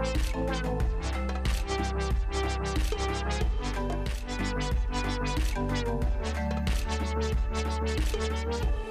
Thank you.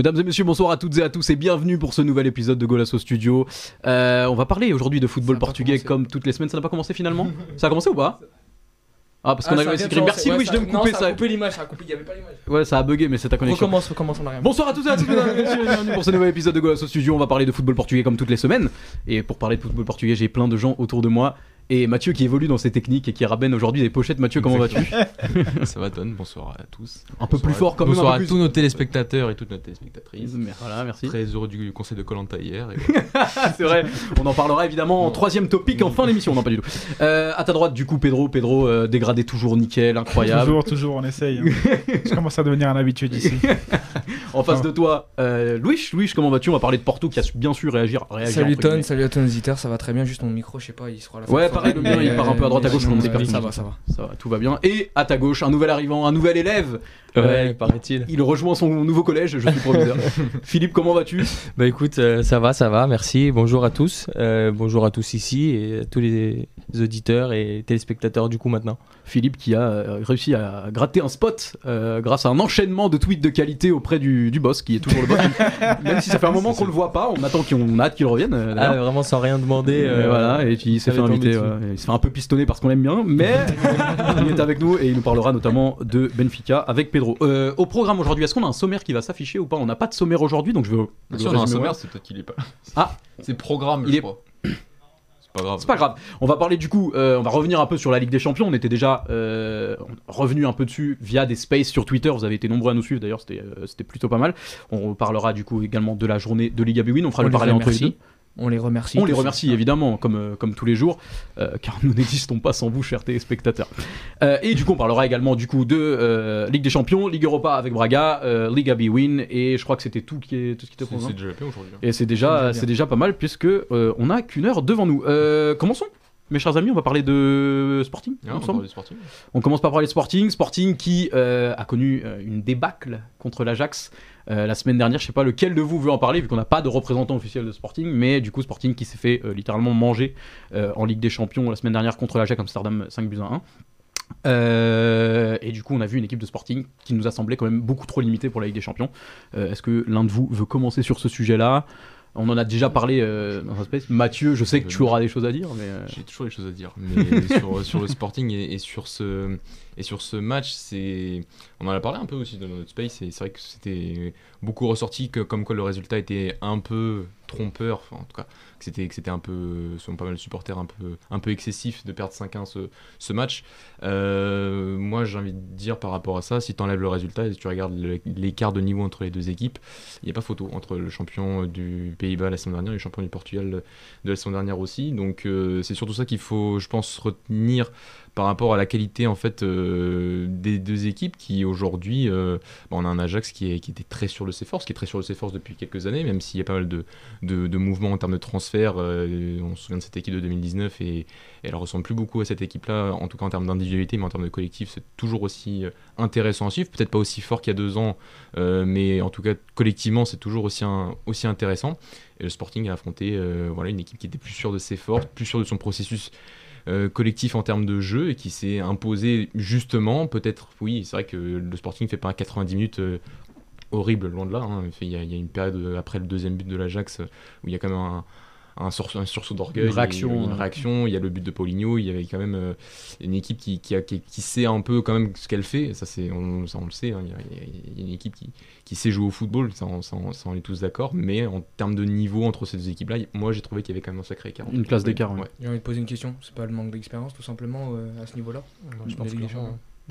Mesdames et messieurs, bonsoir à toutes et à tous et bienvenue pour ce nouvel épisode de Golasso Studio. Euh, on va parler aujourd'hui de football portugais comme toutes les semaines. Ça n'a pas commencé finalement? Ça a commencé ou pas? Ah, parce qu'on Ah, a de écrit. Merci. Louis, devais me couper non, ça. a coupé l'image, ça a coupé, il y avait pas l'image. Ouais, ça a bugué, mais c'est ta connexion. Recommence, recommence, on arrive. Bonsoir à tous et à toutes, mesdames et messieurs, bienvenue pour ce nouvel épisode de Golasso Studio. On va parler de football portugais comme toutes les semaines. Et pour parler de football portugais, j'ai plein de gens autour de moi. Et Mathieu qui évolue dans ses techniques et qui ramène aujourd'hui des pochettes. Mathieu, comment vas-tu Ça va, Don. Bonsoir à tous. Un peu plus fort quand même. Bonsoir un à peu tous nos téléspectateurs et toutes nos téléspectatrices. Voilà, merci. Très heureux du conseil de Colanta hier. c'est vrai, on en parlera évidemment en troisième topic en fin d'émission, non pas du tout. Euh, à ta droite, du coup, Pedro, Pedro euh, dégradé toujours nickel, incroyable. Toujours, toujours, on essaye. hein. Je commence à devenir un habitué ici. En face de toi, euh, Louis, Louis, comment vas-tu? On va parler de Porto qui a bien su réagir. réagir Salut Ton, salut à ton auditeurs, ça va très bien, juste mon micro, je sais pas, il sera à la fin. Ouais, il part un peu à droite à gauche, on ça va. Ça va, tout va bien. Et à ta gauche, un nouvel arrivant, un nouvel élève. Ouais, paraît-il. il rejoint son nouveau collège, je suis proviseur. Philippe, comment vas-tu? Bah écoute, euh, ça va, ça va, merci. Bonjour à tous. Euh, bonjour à tous ici et à tous les auditeurs et téléspectateurs du coup maintenant. Philippe qui a euh, réussi à gratter un spot euh, grâce à un enchaînement de tweets de qualité auprès du, du boss qui est toujours le boss. Même si ça fait un moment qu'on le voit pas, on attend qu'il on a hâte qu'il revienne. euh, Ah, d'ailleurs. vraiment sans rien demander. Et voilà, et puis il s'est ça fait va tomber inviter. dessus. Il se fait un peu pistonner parce qu'on l'aime bien, mais il est avec nous et il nous parlera notamment de Benfica avec Pedro. Euh, au programme aujourd'hui, est-ce qu'on a un sommaire qui va s'afficher ou pas? On n'a pas de sommaire aujourd'hui, donc je veux. Bien sûr, on a un sommaire, c'est peut-être qu'il est pas. Ah. C'est programme, Il je est- crois. C'est pas grave. C'est pas grave. On va parler du coup, euh, on va revenir un peu sur la Ligue des Champions. On était déjà euh, revenu un peu dessus via des spaces sur Twitter. Vous avez été nombreux à nous suivre d'ailleurs, c'était euh, c'était plutôt pas mal. On parlera du coup également de la journée de Liga Bwin. On fera On le parallèle entre les deux. On les remercie. On les remercie évidemment, comme, euh, comme tous les jours, euh, car nous n'existons pas sans vous, chers téléspectateurs. Euh, et du coup, on parlera également du coup de euh, Ligue des Champions, Ligue Europa avec Braga, euh, Liga B-Win, et je crois que c'était tout, qui est, tout ce qui te C'est prend. c'est déjà bien aujourd'hui. hein. Et c'est déjà, C'est déjà pas mal puisque euh, on a qu'une heure devant nous. Euh, commençons, mes chers amis, on va parler de Sporting. Ah, on Sporting. On commence par parler de Sporting. Sporting qui euh, a connu euh, une débâcle contre l'Ajax euh, la semaine dernière. Je sais pas lequel de vous veut en parler vu qu'on n'a pas de représentant officiel de Sporting, mais du coup Sporting qui s'est fait euh, littéralement manger euh, en Ligue des Champions la semaine dernière contre l'Ajax Amsterdam 5 buts à 1. Euh, et du coup, on a vu une équipe de Sporting qui nous a semblé quand même beaucoup trop limitée pour la Ligue des Champions. Est-ce que l'un de vous veut commencer sur ce sujet-là? On en a déjà parlé euh, dans un space. Mathieu, je sais que tu auras des choses à dire, mais euh, J'ai toujours des choses à dire. Mais sur, le Sporting et, sur ce, match, on en a parlé un peu aussi dans notre space. C'est vrai que c'était beaucoup ressorti que, comme quoi le résultat était un peu trompeur. Enfin, en tout cas, que c'était, un peu, selon pas mal de supporters, un peu, un peu excessif de perdre 5-1 ce, match. Euh, moi, j'ai envie de dire par rapport à ça, si tu enlèves le résultat et si tu regardes l'écart de niveau entre les deux équipes, il n'y a pas photo entre le champion du Pays-Bas la semaine dernière et le champion du Portugal de la semaine dernière aussi. Donc euh, c'est surtout ça qu'il faut, je pense, retenir par rapport à la qualité en fait euh, des deux équipes qui aujourd'hui, euh, on a un Ajax qui, était très sur de ses forces, qui est très sur de ses forces depuis quelques années, même s'il y a pas mal de, mouvements en termes de transfert. euh, on se souvient de cette équipe de 2019 et, elle ressemble plus beaucoup à cette équipe-là, en tout cas en termes d'individualité, mais en termes de collectif, c'est toujours aussi euh, intéressant à suivre. Peut-être pas aussi fort qu'il y a deux ans, mais en tout cas collectivement, c'est toujours aussi, intéressant. Et le Sporting a affronté voilà, une équipe qui était plus sûre de ses forces, plus sûre de son processus euh, collectif en termes de jeu et qui s'est imposé justement, peut-être, oui, c'est vrai que le Sporting fait pas un 90 minutes euh, horrible, loin de là. hein. Il Il y, a, une période euh, après le deuxième but de l'Ajax où il y a quand même un, un, sur- un sursaut d'orgueil, Une réaction, il y a une euh. réaction, il y a le but de Paulinho, il y avait quand même euh, une équipe qui, qui, a- qui- qui sait un peu quand même ce qu'elle fait, ça, c'est, on, ça on le sait, hein. il, y a, il y une équipe qui, qui sait jouer au football, ça, on, ça, on- ça, on est tous d'accord, mais en termes de niveau entre ces deux équipes-là, moi j'ai trouvé qu'il y avait quand même un sacré écart. Une classe d'écart, ouais. J'ai envie de poser une question. C'est pas le manque d'expérience, tout simplement, euh, à ce niveau-là je pense.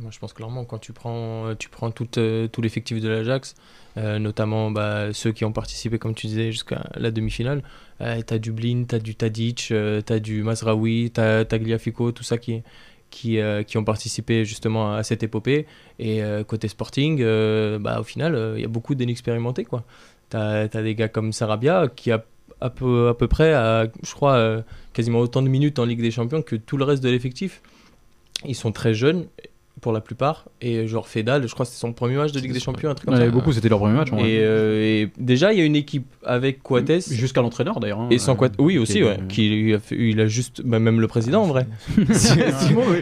Moi, je pense clairement, quand tu prends, tu prends tout, euh, tout l'effectif de l'Ajax, euh, notamment bah, ceux qui ont participé, comme tu disais, jusqu'à la demi-finale, euh, t'as du Blin, t'as du Tadic, euh, t'as du Mazraoui, t'as Tagliafico, tout ça qui, qui, qui ont participé justement à cette épopée. Et côté Sporting, bah, au final, il y a beaucoup d'inexpérimentés. quoi. T'as as des gars comme Sarabia qui a à peu, à peu près, à, je crois, quasiment autant de minutes en Ligue des Champions que tout le reste de l'effectif. Ils sont très jeunes pour la plupart. Et genre Fedal, je crois que c'était son premier match de Ligue des Champions, un truc il y comme en ça. avait beaucoup, c'était leur premier match. ouais. Et, euh, et déjà, il y a une équipe avec Coates. Jusqu'à l'entraîneur d'ailleurs. hein. Et sans Coates, oui aussi, qui- ouais, qui lui a fait- il a juste, bah, même le président en vrai. Oui.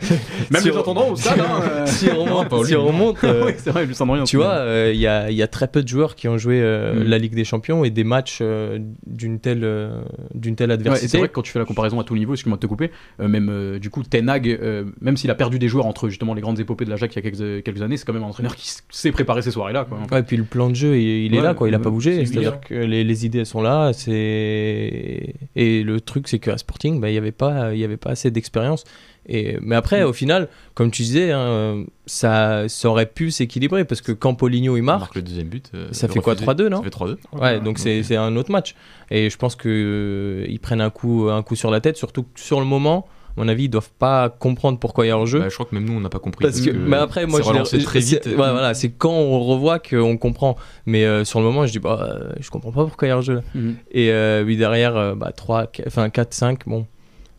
Même Si les entendants au stade. hein, euh. si on remonte, si on remonte, euh, Oui, c'est vrai, rien. tu vois, euh, il y, a, il y a très peu de joueurs qui ont joué euh, Mm. la Ligue des Champions et des matchs euh, d'une telle, euh, d'une telle Ouais, et c'est adversité. vrai que quand tu fais la comparaison à tout niveau, excuse-moi de te couper, euh, même euh, du coup, Ten Hag, euh, même s'il a perdu des joueurs entre justement les grandes épopées de l'Ajax il y a quelques, quelques années, c'est quand même un entraîneur qui sait préparer ces soirées-là. Quoi. Ouais, et puis le plan de jeu, il, il est Ouais, là, quoi. Il a ouais, pas bougé. c'est C'est-à-dire que les, les idées elles sont là. C'est et le truc, c'est qu'à Sporting, bah, il y avait pas, il y avait pas assez d'expérience. Et mais après, au final, comme tu disais, hein, ça, ça aurait pu s'équilibrer parce que quand Paulinho il marque, marque le deuxième but. euh, Ça fait quoi, refusé. 3-2, non Ça fait 3-2. Ouais, donc c'est c'est un autre match. Et je pense que euh, ils prennent un coup, un coup sur la tête, surtout que sur le moment, à mon avis, ils doivent pas comprendre pourquoi il y a hors-jeu. Bah, je crois que même nous on n'a pas compris. parce que, mais après, moi, c'est je très c'est- vite. ouais, voilà, c'est quand on revoit qu'on comprend. Mais euh, sur le moment, je dis, bah, euh, je comprends pas pourquoi il y a hors-jeu. là. Mhm. Et euh, oui, derrière, euh, bah, 3, enfin 4, 5, bon.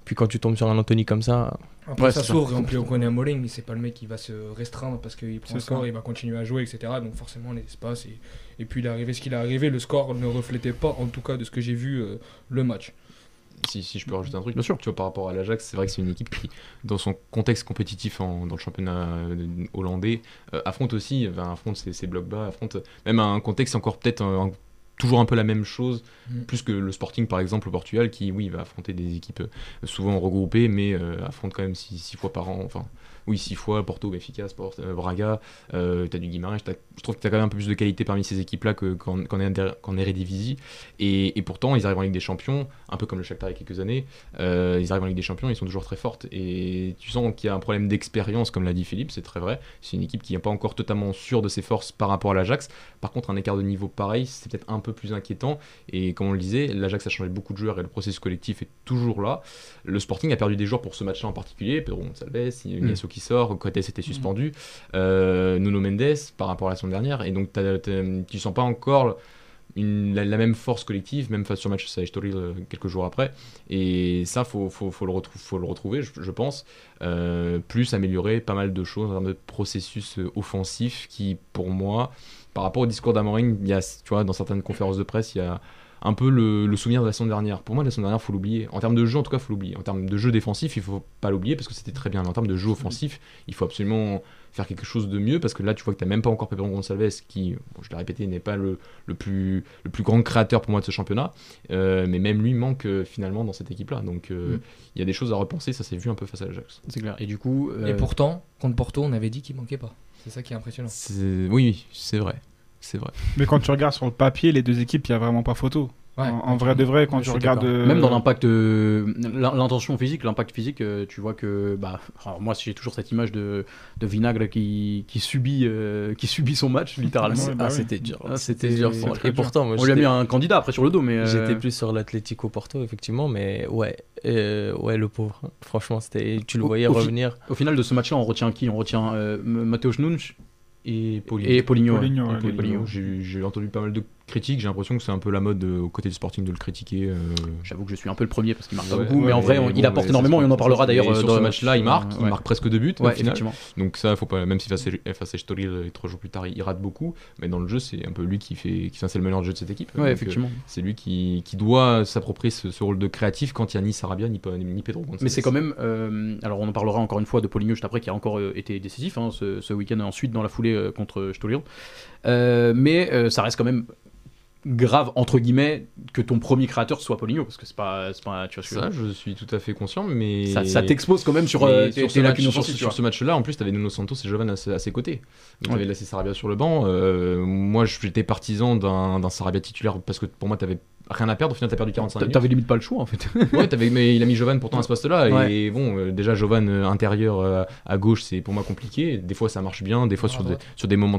Puis quand tu tombes sur un Anthony comme ça, Après, Ouais, ça s'ouvre, et en plus on connaît Amorim, c'est pas le mec qui va se restreindre parce qu'il prend C'est le score, ça. il va continuer à jouer, etc. Donc forcément les espaces. Et, et puis il est arrivé ce qu'il est arrivé, le score ne reflétait pas, en tout cas de ce que j'ai vu, euh, le match. Si, si je peux rajouter un truc, Bien sûr. Tu vois, par rapport à l'Ajax, c'est vrai que c'est une équipe qui, dans son contexte compétitif en- dans le championnat euh, hollandais, euh, affronte aussi, enfin, affronte ses, ses blocs bas, affronte même un contexte encore peut-être un- toujours un peu la même chose, Mm. plus que le Sporting par exemple au Portugal, qui oui va affronter des équipes euh, souvent regroupées, mais euh, affronte quand même six, six fois par an, enfin oui six fois Porto, Benfica, Sport, euh, Braga, euh, t'as du Guimarães, je trouve que t'as quand même un peu plus de qualité parmi ces équipes-là que- qu'en Erde- qu'en Eredivisie, et, et pourtant ils arrivent en Ligue des Champions, un peu comme le Shakhtar il y a quelques années, euh, ils arrivent en Ligue des Champions, ils sont toujours très fortes. Et tu sens qu'il y a un problème d'expérience, comme l'a dit Philippe, c'est très vrai. C'est une équipe qui n'est pas encore totalement sûre de ses forces par rapport à l'Ajax. Par contre, un écart de niveau pareil, c'est peut-être un peu plus inquiétant. Et comme on le disait, l'Ajax a changé beaucoup de joueurs et le processus collectif est toujours là. Le Sporting a perdu des joueurs pour ce match-là en particulier. Pedro Gonçalves, Ignacio qui sort, Coates était suspendu, euh, Nuno Mendes par rapport à la semaine dernière. Et donc t'as- t'as- tu sens pas encore une- la, la même force collective, même face sur match à Estoril euh, quelques jours après. Et ça, faut, faut, faut le, faut le retrouver, je, je pense. Euh, plus améliorer pas mal de choses en termes de processus offensif qui, pour moi, par rapport au discours d'Amorim, il y a, tu vois, dans certaines conférences de presse, il y a un peu le, le souvenir de la semaine dernière. Pour moi, la semaine dernière, faut l'oublier. En termes de jeu, en tout cas, faut l'oublier. En termes de jeu défensif, il faut pas l'oublier parce que c'était très bien. Mais en termes de jeu offensif, il faut absolument faire quelque chose de mieux parce que là, tu vois que tu même pas encore Pedro Gonçalves qui, bon, je l'ai répété, n'est pas le, le, plus, le plus grand créateur pour moi de ce championnat. Euh, mais même lui manque euh, finalement dans cette équipe-là. Donc, euh, Mm. il y a des choses à repenser. Ça s'est vu un peu face à l'Ajax. C'est clair. Et du coup, euh, Et pourtant, contre Porto, on avait dit qu'il manquait pas. C'est ça qui est impressionnant. Oui, c'est vrai. C'est vrai. Mais quand tu regardes sur le papier, les deux équipes, il n'y a vraiment pas photo. Ouais. en, en vrai de vrai, quand tu regardes. euh, Même dans l'impact, euh, l'in- l'intention physique, l'impact physique, euh, tu vois que, bah, alors moi j'ai toujours cette image de, de Vinagre qui, qui subit, euh, qui subit son match littéralement. Ouais, bah ah, oui. c'était dur. Ah, c'était- dur. pour- Et dur. pourtant, moi, On lui a mis un candidat après sur le dos, mais euh, J'étais plus sur l'Atlético Porto, effectivement, mais ouais, euh, ouais, le pauvre. Franchement, c'était, tu le voyais au revenir. au final de ce match-là, on retient qui? On retient euh, M- Mateusz Nunes? Et Paulinho. et Paulinho. ouais. Paulinho, Et ouais, Paulinho. Paulinho, J'ai j'ai entendu pas mal de critiques. J'ai l'impression que c'est un peu la mode euh, au côté du Sporting de le critiquer. euh, J'avoue que je suis un peu le premier parce qu'il marque pas Ouais, beaucoup, mais en vrai, bon, il apporte énormément et on en parlera d'ailleurs euh, sur dans ce match-là. Il marque, il marque presque deux buts au final. effectivement. Donc ça, faut pas, même si face à, Estoril, euh, trois jours plus tard, il, rate beaucoup. Mais dans le jeu, c'est un peu lui qui fait, qui c'est le meilleur de jeu de cette équipe. Donc, euh, effectivement. c'est lui qui, doit s'approprier ce, rôle de créatif quand il y a ni Sarabia ni, Pedro. Mais c'est quand même. euh, alors, on en parlera encore une fois de Paulinho juste après, qui a encore euh, été décisif hein, ce, ce week-end, ensuite dans la foulée euh, contre Stolian. Euh, mais euh, ça reste quand même grave, entre guillemets, que ton premier créateur soit Paulinho, parce que c'est pas, c'est pas. Tu vois Ça, je suis tout à fait conscient, mais ça, ça t'expose quand même sur, euh, sur ce match- sur- sur ce match-là, en plus, tu avais Nuno Santos et Jovan à, ses- à ses côtés. Donc, tu Ouais. avais laissé Sarabia sur le banc. Euh, moi, j'étais partisan d'un d'un Sarabia titulaire parce que pour moi, tu avais rien à perdre. Au final, tu as perdu 45 minutes. T'avais limite pas le choix en fait. Ouais, t'avais- mais il a mis Jovan pourtant à ce poste-là. Ouais. Et bon, euh, déjà, Jovan euh, intérieur euh, à gauche, c'est pour moi compliqué. Des fois, ça marche bien. Des fois, sur des, sur des moments.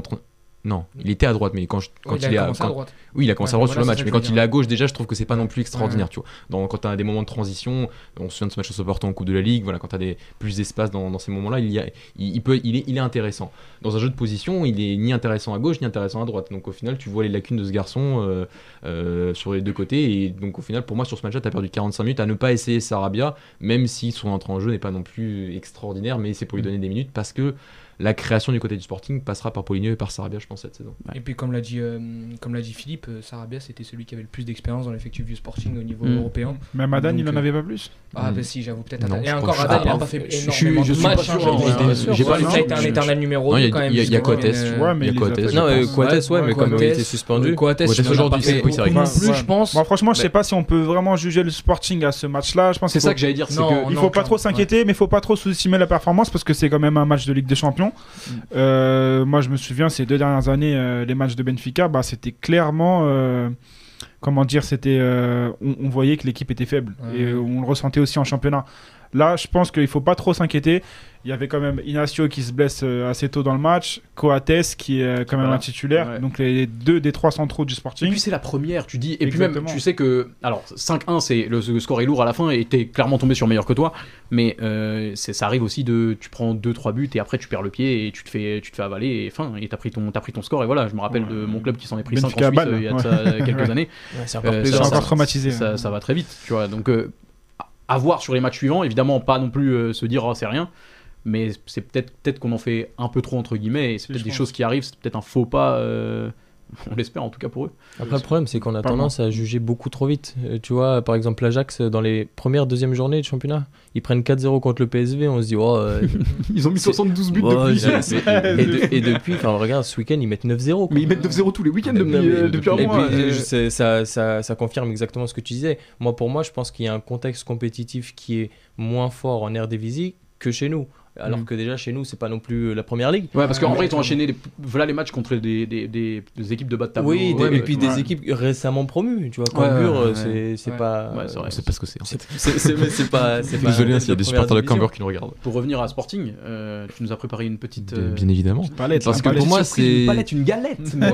Non, il était à droite, mais quand, je- quand Ouais, il, est a à, commencé à quand- droite. oui, il a commencé Ouais, à droite voilà, sur le match, mais quand il est à gauche, déjà, je trouve que c'est pas non plus extraordinaire, Ouais. tu vois. Donc, quand tu as des moments de transition, on se souvient de ce match au Southampton en Coupe de la Ligue, voilà, quand tu as des, plus d'espace dans, dans ces moments-là, il, y a, il, il peut, il, est, il est intéressant. Dans un jeu de position, il est ni intéressant à gauche, ni intéressant à droite. Donc, au final, tu vois les lacunes de ce garçon euh, euh, sur les deux côtés. Et donc, au final, pour moi, sur ce match-là, tu as perdu 45 minutes à ne pas essayer Sarabia, même si son entrée en jeu n'est pas non plus extraordinaire, mais c'est pour lui donner des minutes parce que la création du côté du Sporting passera par Paulinho et par Sarabia, je pense, cette saison. Ouais. Et puis comme l'a dit, euh, comme l'a dit Philippe, euh, Sarabia c'était celui qui avait le plus d'expérience dans l'effectif du Sporting au niveau Mm. européen. Même Adan, il Donc, en euh, avait pas plus. Ah Mm. bah si, j'avoue peut-être. Et encore, Adan, il a sais pas fait Je énormément de suis matchs. J'ai pas été un éternel numéro Non, il y a- 2 quand même. il y a- Coates, mais, tu euh, vois, mais il y a Coates, Non, euh. Coates, ouais, mais comme il était suspendu. euh, Coates, aujourd'hui, c'est- vrai plus, je pense. Franchement, je sais pas si on peut vraiment juger le Sporting à ce match-là. Je pense C'est ça que j'allais dire. Il faut pas trop s'inquiéter, mais il faut pas trop sous-estimer la performance parce que c'est quand même un match de Ligue des Champions. Mm. Euh, moi, je me souviens ces deux dernières années, euh, les matchs de Benfica, bah, c'était clairement, euh, comment dire, c'était, on, on voyait que l'équipe était faible et on le ressentait aussi en championnat. Là, je pense qu'il faut pas trop s'inquiéter. Il y avait quand même Inacio qui se blesse euh, assez tôt dans le match, Coates qui est euh, quand même Voilà. un titulaire, Ouais. donc les deux des trois centraux du Et Sporting. puis c'est la première, tu dis. Et puis même, tu sais que. Alors, 5-1, c'est le, le score est lourd à la fin et t'es clairement tombé sur meilleur que toi. Mais euh, ça arrive aussi de. Tu prends 2-3 buts et après tu perds le pied et tu te fais, tu te fais avaler et fin. Et t'as pris, ton- t'as pris ton score. Et voilà, je me rappelle Ouais. de mon club qui s'en est pris 5 en Suisse euh, il y a de ouais. ça quelques années. Ouais, c'est encore Euh, plus J'ai ça, encore ça- traumatisé. Ça, ça va très vite, tu vois. Donc, euh, à voir sur les matchs suivants, évidemment, pas non plus euh, se dire oh, c'est rien. Mais c'est peut-être peut qu'on en fait un peu trop, entre guillemets, et c'est peut-être des choses qui arrivent, c'est peut-être un faux pas, euh, on l'espère en tout cas pour eux. Après, le problème, c'est qu'on a tendance à juger beaucoup trop vite. Euh, tu vois, par exemple, l'Ajax, dans les premières, deuxièmes journées de championnat, ils prennent 4-0 contre le PSV. On se dit, oh. euh, Ils ont mis C'est- 72 buts Ouais, depuis. et, de- et depuis, enfin, regarde, ce week-end, ils mettent 9-0. quoi. Mais ils mettent 9-0 tous les week-ends depuis, euh, un et mois. puis, euh, ça, ça, ça confirme exactement ce que tu disais. Moi, pour moi, je pense qu'il y a un contexte compétitif qui est moins fort en Eredivisie que chez nous. Alors Mm. que déjà chez nous, c'est pas non plus la première ligue. Ouais, parce qu'en Ouais, vrai, ils ont ouais. enchaîné les, voilà les matchs contre des, des, des, des équipes de bas de tableau. Oui, des- Ouais, et puis ouais. des équipes récemment promues, tu vois, Cambuur, ouais, euh, ouais. c'est c'est Ouais. pas. Ouais, c'est vrai. On sait pas ce que c'est. en C'est fait. c'est- c'est- mais c'est pas. c'est pas Désolé hein, s'il y a de des supporters de. Cambuur qui nous regardent. Pour revenir à Sporting, euh, tu nous as préparé une petite. Euh, bien évidemment. Palette, Parce que pour moi, c'est- Une palette, une galette. Bon.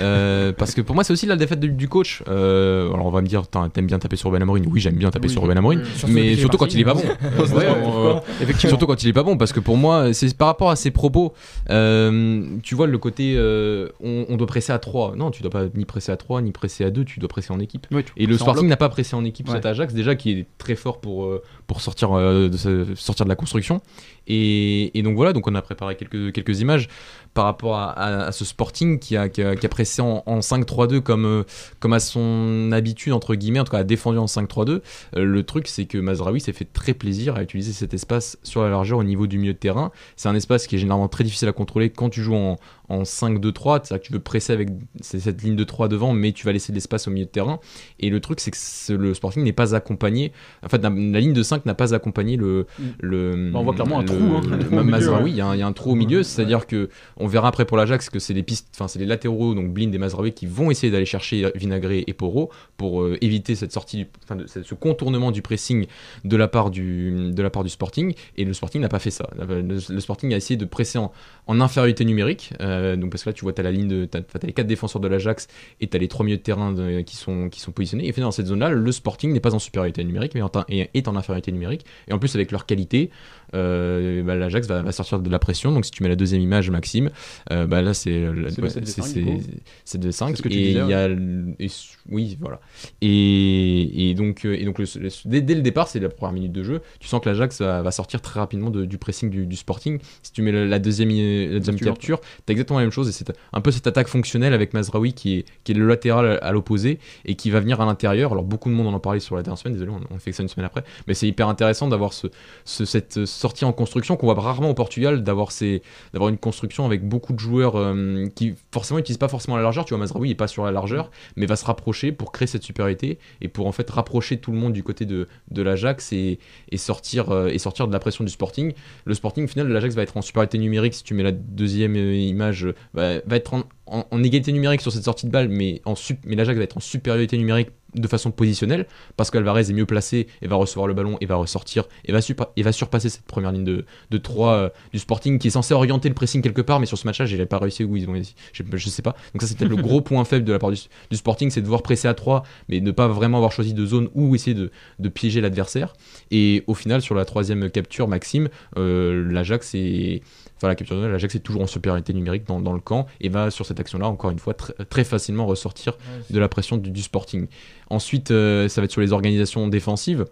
Euh, parce que pour moi, c'est aussi la défaite du, coach. Euh, alors, on va me dire, t'aimes bien taper sur Ben Amorim. Oui, j'aime bien taper sur Ben Amorim. Mais surtout quand il est pas bon. Ouais, euh, effectivement. Quand il est pas bon, parce que pour moi, c'est par rapport à ses propos. euh, tu vois le côté, euh, on, on doit presser à 3 Non, tu dois pas ni presser à 3 ni presser à 2 Tu dois presser en équipe. Ouais, Et le Sporting n'a pas pressé en équipe Ouais. cet Ajax déjà qui est très fort pour, euh, pour sortir, de sortir de la construction. Et, et donc voilà, donc on a préparé quelques, quelques images par rapport à, ce Sporting qui a, qui a, pressé en, en 5-3-2 comme, euh, comme à son habitude, entre guillemets, en tout cas a défendu en 5-3-2. Euh, le truc c'est que Mazraoui s'est fait très plaisir à utiliser cet espace sur la largeur au niveau du milieu de terrain. C'est un espace qui est généralement très difficile à contrôler quand tu joues en, en 5-2-3, c'est-à-dire que tu veux presser avec cette ligne de 3 devant, mais tu vas laisser de l'espace au milieu de terrain. Et le truc, c'est que le Sporting n'est pas accompagné. En fait, la, ligne de 5 n'a pas accompagné le. Le Bah, on voit clairement un trou, hein. le- trou Mazraoui, il y, a un- il y a un trou au milieu, c'est-à-dire que on verra après pour l'Ajax que c'est les pistes, enfin c'est les latéraux, donc Blind et Mazraoui, qui vont essayer d'aller chercher Vinagré et Poro pour euh, éviter cette sortie, du- enfin, de- ce contournement du pressing de la part du, de la part du Sporting. Et le Sporting n'a pas fait ça. Le, le Sporting a essayé de presser en, en infériorité numérique, euh, donc parce que là tu vois, tu as la ligne de, t'as les quatre défenseurs de l'Ajax et tu as les trois milieux de terrain qui, sont, positionnés. Et finalement, dans cette zone-là, le Sporting n'est pas en supériorité numérique, mais en, est en infériorité numérique. Et en plus, avec leur qualité, euh, bah, l'Ajax va, va sortir de la pression. Donc si tu mets la deuxième image, Maxime, euh, bah, là c'est C'est ouais, le 7 c'est- 5, c'est- du coup. c'est de 5 C'est ce que tu et il y a et- oui voilà. Et, et donc euh, et donc le- le- dès, dès le départ c'est la première minute de jeu. Tu sens que l'Ajax va, va sortir très rapidement de- du pressing du, du Sporting. Si tu mets la, la deuxième la deuxième Capture. t'as exactement la même chose. Et c'est un peu cette attaque fonctionnelle avec Mazraoui qui est, qui est le latéral à, l'opposé et qui va venir à l'intérieur. Alors beaucoup de monde en a parlé sur la dernière semaine. Désolé on, on fait que ça une semaine après. Mais c'est hyper intéressant d'avoir ce, ce- cette sortie en construction qu'on voit rarement au Portugal d'avoir d'avoir une construction avec beaucoup de joueurs euh, qui forcément n'utilisent pas forcément la largeur. Tu vois, Mazraoui n'est pas sur la largeur, mais va se rapprocher pour créer cette supériorité et pour en fait rapprocher tout le monde du côté de, l'Ajax et, et, sortir, euh, et sortir de la pression du Sporting. Le Sporting, au final, l'Ajax va être en supériorité numérique. Si tu mets la deuxième euh, image, euh, va, être en, égalité numérique sur cette sortie de balle, mais, en mais l'Ajax va être en supériorité numérique de façon positionnelle parce qu'Alvarez est mieux placé et va recevoir le ballon et va ressortir et va, supa- et va surpasser cette première ligne de, de 3 du Sporting qui est censé orienter le pressing quelque part mais sur ce match-là j'ai pas réussi où ils ont je, je sais pas. Donc ça c'est peut-être le gros point faible de la part du, du Sporting c'est de devoir presser à 3 mais ne pas vraiment avoir choisi de zone ou essayer de, de piéger l'adversaire. Et au final sur la troisième capture Maxime euh, l'Ajax est Enfin, la capture de l'Ajax est toujours en supériorité numérique dans, dans le camp et va sur cette action-là, encore une fois, tr- très facilement ressortir de la pression du, du Sporting. Ensuite, euh, ça va être sur les organisations défensives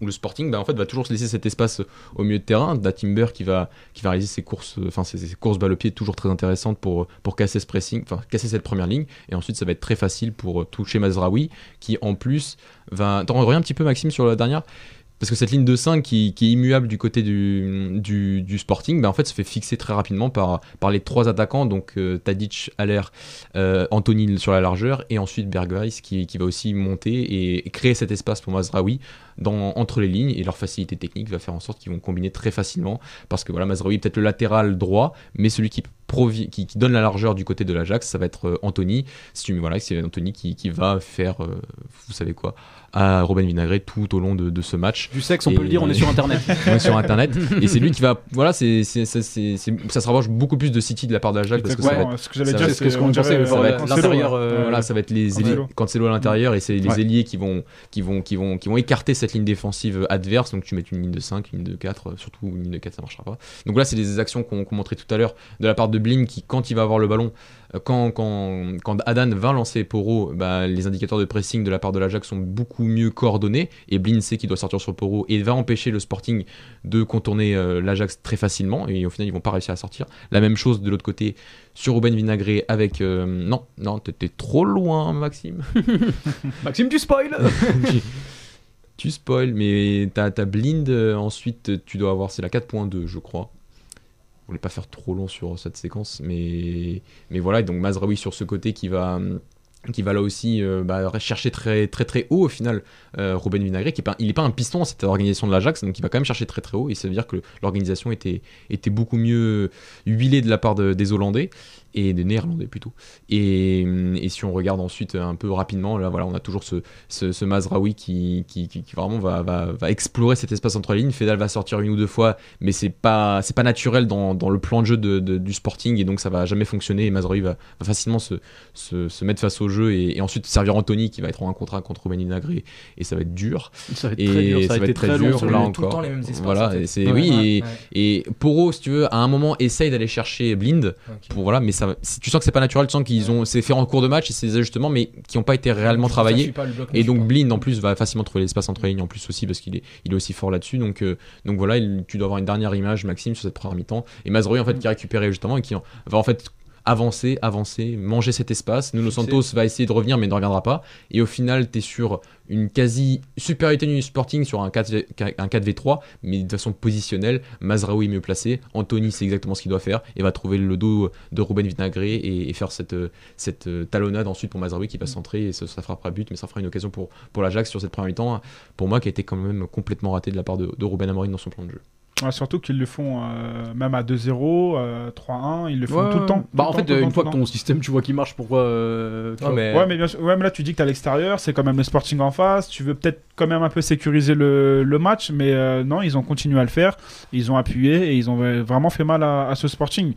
où le Sporting bah, en fait, va toujours se laisser cet espace au milieu de terrain. Da Timber qui va, qui va réaliser ses courses, enfin ses, ses courses balle au pied toujours très intéressantes pour, pour casser ce pressing, enfin casser cette première ligne. Et ensuite, ça va être très facile pour euh, toucher Mazraoui qui en plus va. T'en reviens un petit peu, Maxime, sur la dernière parce que cette ligne de 5 qui, est immuable du côté du, Sporting, bah se fait fixer très rapidement par, les trois attaquants, donc euh, Tadic, Aller, euh, sur la largeur, et ensuite Bergwijn qui, va aussi monter et, créer cet espace pour Mazraoui entre les lignes, et leur facilité technique va faire en sorte qu'ils vont combiner très facilement, parce que voilà, Mazraoui est peut-être le latéral droit, mais celui qui, provi- qui, qui donne la largeur du côté de l'Ajax, ça va être euh, Anthony, si voilà, c'est Anthony qui, qui va faire, euh, vous savez quoi, à Robin Vinagre tout au long de, de ce match. Du sexe, on Et- peut le dire, on est sur internet. On est sur internet et c'est lui qui va voilà c'est ça se rapproche beaucoup plus de City de la part de l'Ajax parce que ça va être ce que j'allais dire, c'est ce qu'on on pensait, dirait, ça va être Cancelo, l'intérieur, euh, Ouais. voilà ça va être les ailiers Cancelo à l'intérieur et c'est les Ouais. ailiers qui vont qui vont qui vont qui vont écarter cette ligne défensive adverse donc tu mets une ligne de 5 une ligne de 4 euh, surtout une ligne de 4 ça marchera pas donc là c'est des actions qu'on qu'on montrait tout à l'heure de la part de Blin qui quand il va avoir le ballon euh, quand, quand, quand Adan va lancer Poro, bah, les indicateurs de pressing de la part de l'Ajax sont beaucoup mieux coordonnés et Blin sait qu'il doit sortir sur Poro et va empêcher le Sporting de contourner euh, l'Ajax très facilement et au final ils vont pas réussir à sortir. La même chose de l'autre côté sur Ruben Vinagré avec... euh, non, non, t'étais trop loin Maxime. Maxime, tu spoil tu, tu spoil, mais t'as as Blind, euh, ensuite tu dois avoir, c'est la 4.2 je crois. Je voulais pas faire trop long sur cette séquence, mais, mais voilà, et donc Mazraoui sur ce côté qui va, qui va là aussi euh, bah, chercher très très très haut au final euh, Ruben Vinagre qui est n'est pas un piston cette organisation de l'Ajax donc il va quand même chercher très très haut et ça veut dire que l'organisation était, beaucoup mieux huilée de la part de- des Hollandais et des Néerlandais plutôt et, et si on regarde ensuite un peu rapidement là voilà on a toujours ce, ce, ce Mazraoui qui, qui, qui- qui vraiment va, va, va explorer cet espace entre les lignes Fedal va sortir une ou deux fois mais c'est pas c'est pas naturel dans, dans le plan de jeu de- de- du Sporting et donc ça va jamais fonctionner et Mazraoui va, va facilement se, se, se mettre face au jeu et, et ensuite servir Anthony qui va être en un contrat contre Ruben Vinagre et, ça va être dur Ça va être et très dur, ça, ça a va été être très dur là le- tout le encore temps les mêmes espaces, voilà en fait. et c'est Ouais. oui et, Ouais. et Poro si tu veux à un moment essaye d'aller chercher Blind pour voilà mais ça tu sens que c'est pas naturel tu sens qu'ils ont c'est fait en cours de match et c'est des ajustements mais qui n'ont pas été réellement travaillés et donc. Blind en plus va facilement trouver l'espace entre lignes en plus aussi parce qu'il est, il est aussi fort là-dessus. Donc, euh, donc voilà, il- tu dois avoir une dernière image Maxime sur cette première mi-temps. Et Mazraoui en fait qui a récupéré justement et qui en- va en fait avancer, avancer, manger cet espace. Nuno Santos va essayer de revenir mais ne reviendra pas. Et au final, tu es sur une quasi supériorité du Sporting sur un 4 un 4v3 mais de façon positionnelle. Mazraoui est mieux placé, Anthony c'est exactement ce qu'il doit faire et va trouver le dos de Ruben Vinagre et, et faire cette, cette talonnade ensuite pour Mazraoui qui va centrer et ça, ça frappera but mais ça fera une occasion pour, pour l'Ajax sur cette première mi-temps pour moi qui a été quand même complètement raté de la part de, de Ruben Amorim dans son plan de jeu. Ouais, surtout qu'ils le font euh, même à 2-0, euh, 3-1, ils le font Ouais, tout le temps. Bah tout en le fait, temps, le une temps, fois que ton système, tu vois qu'il marche, pourquoi euh, Non, mais-. Ouais, mais bien sûr, ouais, mais là tu dis que t'es à l'extérieur, c'est quand même le Sporting en face, tu veux peut-être quand même un peu sécuriser le, le match, mais euh, non, ils ont continué à le faire, ils ont appuyé et ils ont vraiment fait mal à, à ce Sporting.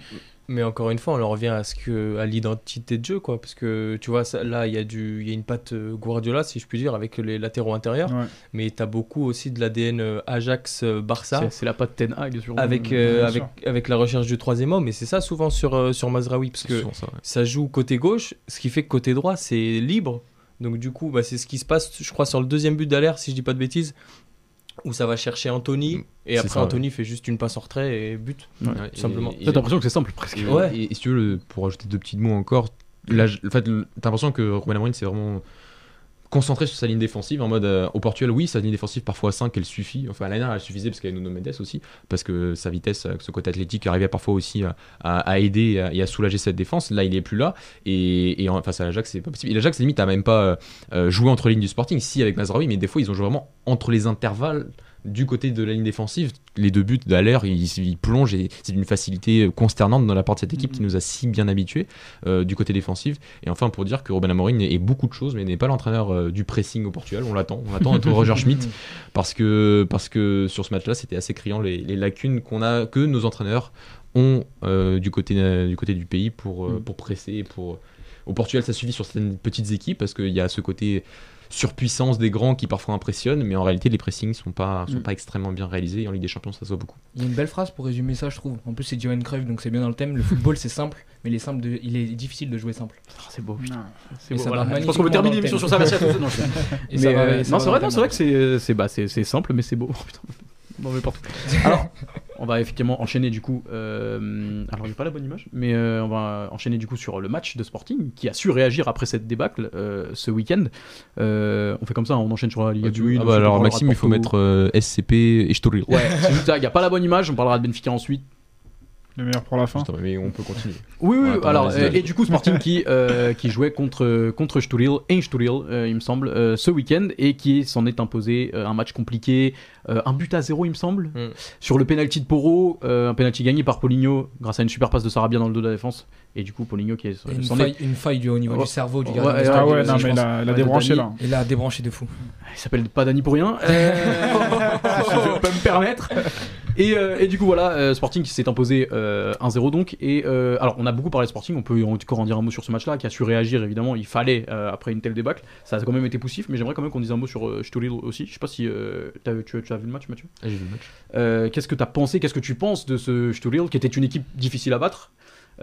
Mais encore une fois, on en revient à ce que à l'identité de jeu, quoi. Parce que tu vois, ça- là, il y a du, il y a une patte euh, Guardiola, si je puis dire, avec les latéraux intérieurs. Ouais. Mais tu as beaucoup aussi de l'ADN euh, Ajax-Barça. c'est- C'est la patte Ten Hag Avec, euh, avec, avec la recherche du troisième homme, et c'est ça souvent sur, euh, sur Mazraoui, parce que ça, ouais. ça joue côté gauche, ce qui fait que côté droit, c'est libre. Donc du coup, bah, c'est ce qui se passe, je crois, sur le deuxième but d'Aler, si je dis pas de bêtises, où ça va chercher Anthony, et C'est après ça, ouais. Anthony fait juste une passe en retrait et but. Ouais, Ouais, tout simplement. et- T'as l'impression que c'est simple presque. Et, Ouais. et- et si tu veux, le- pour ajouter deux petits mots encore, là, en fait, t'as l'impression que Ruben Amorim c'est vraiment concentré sur sa ligne défensive en mode euh, au Portugal oui sa ligne défensive parfois à 5 elle suffit. Enfin l'année dernière, elle suffisait parce qu'il y avait Nuno Mendes aussi parce que sa vitesse euh, ce côté athlétique arrivait parfois aussi à, à- aider et à, soulager cette défense. Là il est plus là. Et, en- face à l'Ajax c'est pas possible. Et l'Ajax limite a même pas euh, euh, joué entre lignes du Sporting. Si avec Mazraoui mais des fois ils ont joué vraiment entre les intervalles du côté de la ligne défensive, les deux buts d'Aler, ils, ils plongent et c'est d'une facilité consternante dans la part de cette équipe qui nous a si bien habitués euh, du côté défensif. Et enfin, pour dire que Ruben Amorim est, beaucoup de choses, mais n'est pas l'entraîneur euh, du pressing au Portugal. On l'attend, on attend notre Roger Schmidt parce que, parce que sur ce match-là, c'était assez criant les, les lacunes qu'on a, que nos entraîneurs ont euh, du, côté, du côté du pays pour, Mm. pour presser. et Pour... Au Portugal, ça suffit sur certaines petites équipes parce qu'il y a ce côté surpuissance des grands qui parfois impressionnent, mais en réalité, les pressings sont pas, sont Mm. pas extrêmement bien réalisés. Et en Ligue des Champions, ça se voit beaucoup. Il y a une belle phrase pour résumer ça, je trouve. En plus, c'est Johan Cruyff, donc c'est bien dans le thème. Le football, c'est simple, mais les simples de- il est difficile de jouer simple. Ah, c'est beau. putain. Non. Beau, voilà. Je pense qu'on peut terminer l'émission sur ça. Merci à tous. Non, c'est vrai, le non, thème. c'est vrai que c'est c'est bah, c'est c'est simple, mais c'est beau. Oh. Non, mais partout. Alors, on va effectivement enchaîner du coup. euh, alors, j'ai pas la bonne image, mais euh, on va enchaîner du coup sur le match de Sporting qui a su réagir après cette débâcle euh, ce week-end. Euh, on fait comme ça, on enchaîne sur la Liga du Win. Ah bah alors Maxime, il faut mettre SCP et Sturil. Ouais, c'est ça. Il n'y a pas la bonne image. On parlera de Benfica ensuite. Le meilleur pour la fin. Putain, mais on peut continuer. Oui, oui. Ouais, alors, euh, et du coup, Sporting qui, euh, qui jouait contre, contre Sturil, et Sturil, euh, il me semble, euh, ce week-end, et qui s'en est imposé euh, un match compliqué, euh, un but à zéro, il me semble, Mm. sur le penalty de Poro, euh, un penalty gagné par Poligno grâce à une super passe de Sarabia dans le dos de la défense, et du coup, Poligno qui est. Une s'en faille, une faille du, au niveau du cerveau du gardien. ouais, Ah ouais, non, mais pense. il a, il a Ouais, débranché là. Il a débranché de fou. Il s'appelle pas Dani pour rien, euh, si je peux me permettre. Et, euh, et du coup, voilà, euh, Sporting qui s'est imposé euh, 1-0 donc. Et euh, alors, on a beaucoup parlé de Sporting, on peut encore en dire un mot sur ce match-là, qui a su réagir évidemment. Il fallait euh, après une telle débâcle. Ça a quand même été poussif, mais j'aimerais quand même qu'on dise un mot sur euh, Sturil aussi. Je sais pas si euh, t'as- tu, tu as vu le match, Mathieu? Ah, j'ai vu le match. Euh, qu'est-ce que tu as pensé, qu'est-ce que tu penses de ce Sturil, qui était une équipe difficile à battre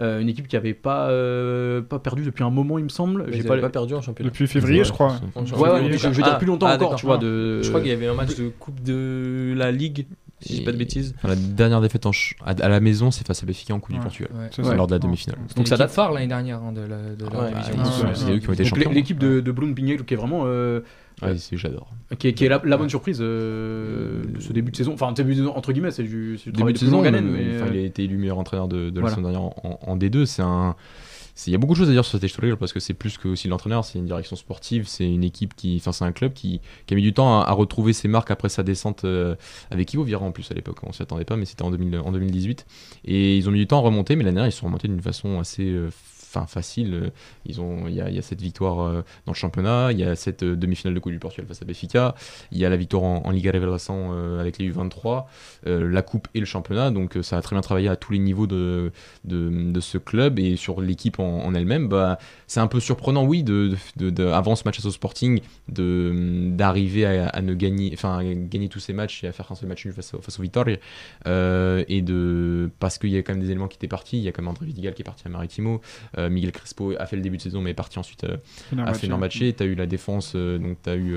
euh, une équipe qui avait pas, euh, pas perdu depuis un moment, il me semble. J'ai ils pas pas perdu en championnat. Depuis février, Ouais, je crois. Ouais, je, je veux dire Ah, plus longtemps ah, encore, tu vois. De... Je crois qu'il y avait un match de Coupe de la Ligue, si je dis pas de bêtises. Enfin, la dernière défaite en ch- à, à la maison, c'est face à Benfica en Coupe du. Portugal. Ouais. C'est. Lors de la demi-finale. Donc Donc ça date phare l'année dernière hein, de la, de la Ouais, division. ouais, C'est ouais. c'est eux qui ont été Donc, champions. l'équipe de, de Blum Pigné, qui est vraiment euh, Ouais, c'est- j'adore. qui est, qui est la, la bonne surprise euh, de ce début de saison. Enfin, début de, entre guillemets, c'est du, c'est du Début travail de de saison, euh, enfin, euh, il a été élu meilleur entraîneur de, de la saison dernière en, en- en D2. C'est un, il y a beaucoup de choses à dire sur cette Estoril parce que c'est plus que aussi l'entraîneur, c'est une direction sportive, c'est une équipe qui, enfin c'est un club qui, a mis du temps à, retrouver ses marques après sa descente euh, avec Ivo Vira en plus à l'époque, on s'y attendait pas, mais c'était en, 2000 en 2018 et ils ont mis du temps à remonter, mais l'année dernière ils sont remontés d'une façon assez euh, fin, facile. Euh, il y a, cette victoire euh, dans le championnat, il y a cette euh, demi-finale de Coupe du Portugal face à Benfica, il y a la victoire en, en Liga euh, avec les U23, euh, la coupe et le championnat, donc ça a très bien travaillé à tous les niveaux de, ce club et sur l'équipe en, en elle-même, bah, c'est un peu surprenant, oui, de, de, de- avant ce match à au Sporting, de d'arriver à, à ne gagner, enfin à gagner tous ces matchs et à faire un seul match nul face au, face au Vitória, euh, et de parce qu'il y a quand même des éléments qui étaient partis, il y a quand même André Vidigal qui est parti à Maritimo, euh, Miguel Crespo a fait le début de saison mais est parti ensuite euh, a fait Normaché, tu as eu la défense, donc tu as eu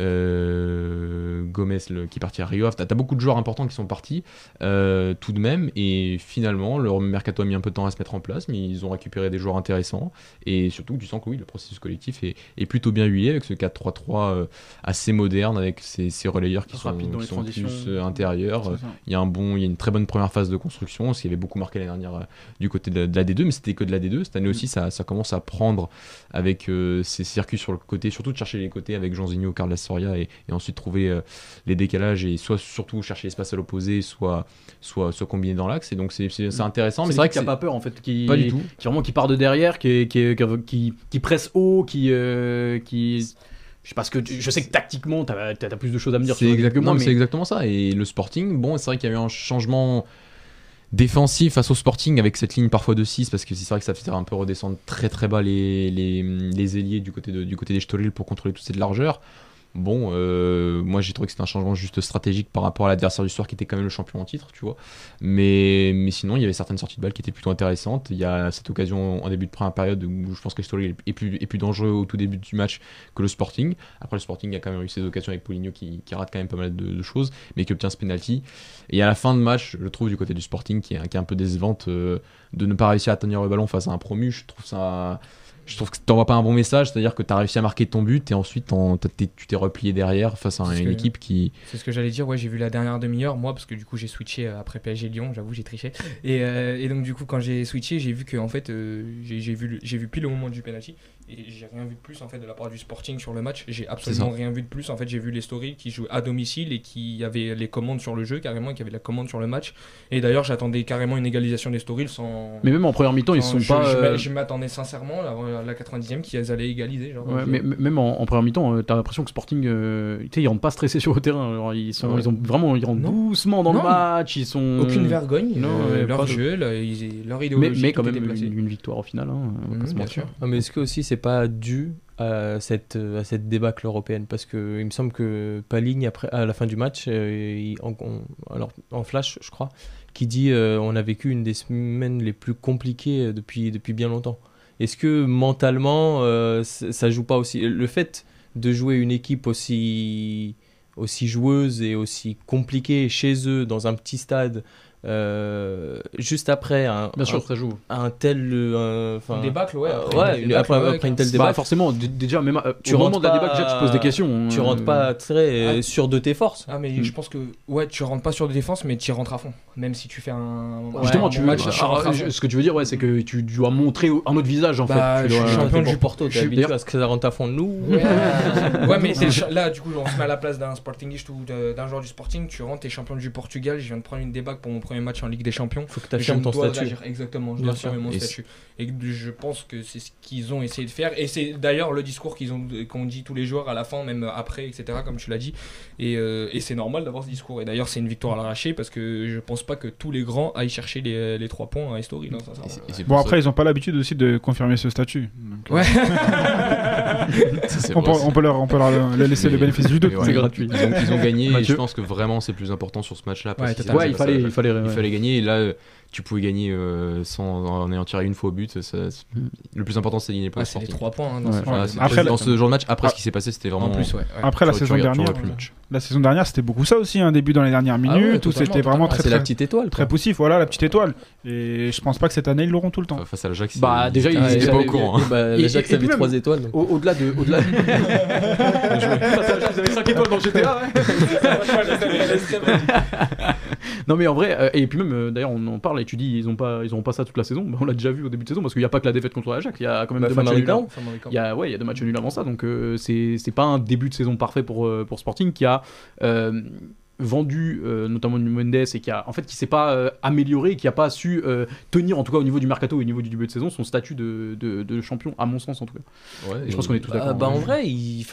euh, Gomez le- qui est parti à Rio. Tu as, beaucoup de joueurs importants qui sont partis euh, tout de même, et finalement, leur mercato a mis un peu de temps à se mettre en place, mais ils ont récupéré des joueurs intéressants, et surtout, tu sens que oui, le processus collectif est, est plutôt bien huilé avec ce 4-3-3 euh, assez moderne, avec ces, ces relayeurs qui sont, qui sont plus intérieurs. Il y a un bon, il y a une très bonne première phase de construction, ce qui avait beaucoup marqué l'année dernière du côté de, de la D2, mais c'était que de la D2. Cette année aussi, ça, ça commence à prendre avec ces circuits sur le côté, surtout de chercher les côtés avec Jean Zigno, Carles Soria, et, et ensuite trouver euh, les décalages et soit surtout chercher l'espace à l'opposé, soit, soit, soit combiner dans l'axe. Et donc c'est intéressant, mais C'est vrai qu'il c'est n'y a pas peur en fait, qui, pas du tout. qui vraiment qui part de derrière, qui, qui, qui, presse haut, qui, euh, qui, je sais pas ce que tu- je sais que tactiquement t'as as, plus de choses à me dire C'est sur exact- que moi, non, mais exactement ça. Et le Sporting, bon, c'est vrai qu'il y a eu un changement défensif face au Sporting avec cette ligne parfois de 6 parce que c'est vrai que ça faisait un peu redescendre très très bas les, les, les ailiers du côté, de, du côté des Storil pour contrôler toute cette largeur. Bon, euh, moi j'ai trouvé que c'était un changement juste stratégique par rapport à l'adversaire du soir qui était quand même le champion en titre, tu vois. Mais, sinon, il y avait certaines sorties de balles qui étaient plutôt intéressantes. Il y a cette occasion en début de première période où je pense que le Storil est plus, est plus dangereux au tout début du match que le Sporting. Après, le Sporting a quand même eu ses occasions avec Poligno qui, rate quand même pas mal de, choses, mais qui obtient ce penalty. Et à la fin de match, je trouve du côté du Sporting qui est, qui un peu décevante euh, de ne pas réussir à tenir le ballon face à un promu. Je trouve ça. Je trouve que t'envoies pas un bon message, c'est-à-dire que tu as réussi à marquer ton but et ensuite tu t'es replié derrière face à une que- équipe qui. C'est ce que j'allais dire, ouais, j'ai vu la dernière demi-heure, moi, parce que du coup j'ai switché euh, après PSG Lyon, j'avoue, j'ai triché. Et, euh, et donc du coup, quand j'ai switché, j'ai vu que en fait, euh, j'ai vu, vu pile au moment du penalty, et j'ai rien vu de plus en fait de la part du Sporting sur le match. J'ai absolument rien vu de plus. En fait, j'ai vu les stories qui jouaient à domicile et qui avaient les commandes sur le jeu carrément, qui avaient la commande sur le match. Et d'ailleurs, j'attendais carrément une égalisation des stories sans. mais même en première mi-temps ils sont je, pas. je euh, je m'attendais sincèrement à la 90e qu'ils allaient égaliser. Genre, Ouais, mais même en, en première mi-temps, euh, t'as l'impression que Sporting, euh, tu sais, ils rentrent pas stressés sur le terrain. Alors, ils sont, Ouais. ils ont vraiment, ils rentrent Non. doucement dans le match. Ils sont aucune vergogne, non, euh, leur pas de- jeu, leur, leur mais, idéologie. mais quand même une, une victoire au final. Hein, se bien mentir. sûr. Ah, mais est-ce que aussi c'est pas dû à cette, à cette débâcle européenne Parce que il me semble que Paligne, après, à la fin du match, euh, en, alors, en flash, je crois, qui dit euh, on a vécu une des semaines les plus compliquées euh, depuis, depuis bien longtemps. Est-ce que mentalement, ça joue pas aussi Le fait de jouer une équipe aussi, aussi joueuse et aussi compliquée chez eux, dans un petit stade, euh, juste après un, Bien sûr, un, ça joue. un tel. euh, Une débâcle, ouais. après ouais, une débâcle, après, ouais, après une telle Bah, débâcle, forcément, d- déjà, même euh, Tu au moment rentres de la débat, déjà, tu te poses des questions. tu hein. rentres pas très euh, Ah. sûr de tes forces. Ah mais Mm. je pense que ouais tu rentres pas sur des défenses mais tu y rentres à fond même si tu fais un Justement, un tu bon veux, match, tu ce que tu veux dire, ouais, c'est que tu dois montrer un autre visage en Bah, fait. Tu je dois- suis champion T'es du Porto, t'es habitué à ce que ça rentre à fond de nous. Ouais, mais t'es là du coup on se met à la place d'un sportingiste ou de- d'un joueur du sporting tu rentres t'es champion du Portugal je viens de prendre une débaque pour mon premier match en Ligue des Champions Faut que je t'affirmes ton statut. réagir, exactement je Bien dois sûr. affirmer mon Et statut et je pense que c'est ce qu'ils ont essayé de faire et c'est d'ailleurs le discours qu'ils ont qu'on dit tous les joueurs à la fin même après etc comme tu l'as dit et, euh, et c'est normal d'avoir ce discours et d'ailleurs c'est une victoire à l'arraché parce que je pense pas que tous les grands aillent chercher les, les trois points à c'est Bon, après, ils ont pas l'habitude aussi de confirmer ce statut. Donc, euh, Ouais. ça- on, peut, on peut leur, on peut leur leur laisser Mais- le bénéfice du doute. mais- C'est gratuit. Ils ont, ils ont gagné et je pense que vraiment c'est plus important sur ce match-là. parce Ouais, Ouais, il fallait, la- il fallait, il ouais. fallait gagner et là euh, tu pouvais gagner euh, sans en ayant tiré une fois au but. ça- Mm. Le plus important c'est de gagner Ouais, le c'est les Sporting. trois points hein, dans Ouais. ce genre. Après, dans la- ce genre de match, après Ah. ce qui s'est passé, c'était vraiment. en plus ouais, ouais. Après, la Tu- tu saison dernière, la saison dernière, c'était beaucoup ça aussi. Un début dans les dernières ouais, minutes où totalement, c'était vraiment très, la très, petite étoile. très poussif. Voilà, la petite étoile. Et je pense pas que cette année, ils l'auront tout le temps. Enfin, Face à l'Ajax, Bah, ils- déjà, ils ils- étaient ils pas au avaient- courant. hein. Bah, et puis avait même- 3 étoiles. donc. Au- Au-delà de. Au-delà... Vous avez 5 étoiles dans GTA, ouais non mais en vrai, euh, et puis même euh, d'ailleurs on en parle et tu dis ils ont pas, ils ont pas ça toute la saison. Mais on l'a déjà vu au début de saison parce qu'il n'y a pas que la défaite contre l'Ajax, il y a quand même Bah, deux fin matchs nuls. Il y a, ouais, il y a deux matchs nuls avant ça, donc euh, c'est c'est pas un début de saison parfait pour, pour Sporting qui a euh, vendu euh, notamment Nuno Mendes et qui a en fait qui s'est pas euh, amélioré, et qui a pas su euh, tenir en tout cas au niveau du mercato et au niveau du début de saison son statut de, de, de champion à mon sens en tout cas. Ouais, Et je pense qu'on est tous Bah, d'accord. bah, en vrai, il-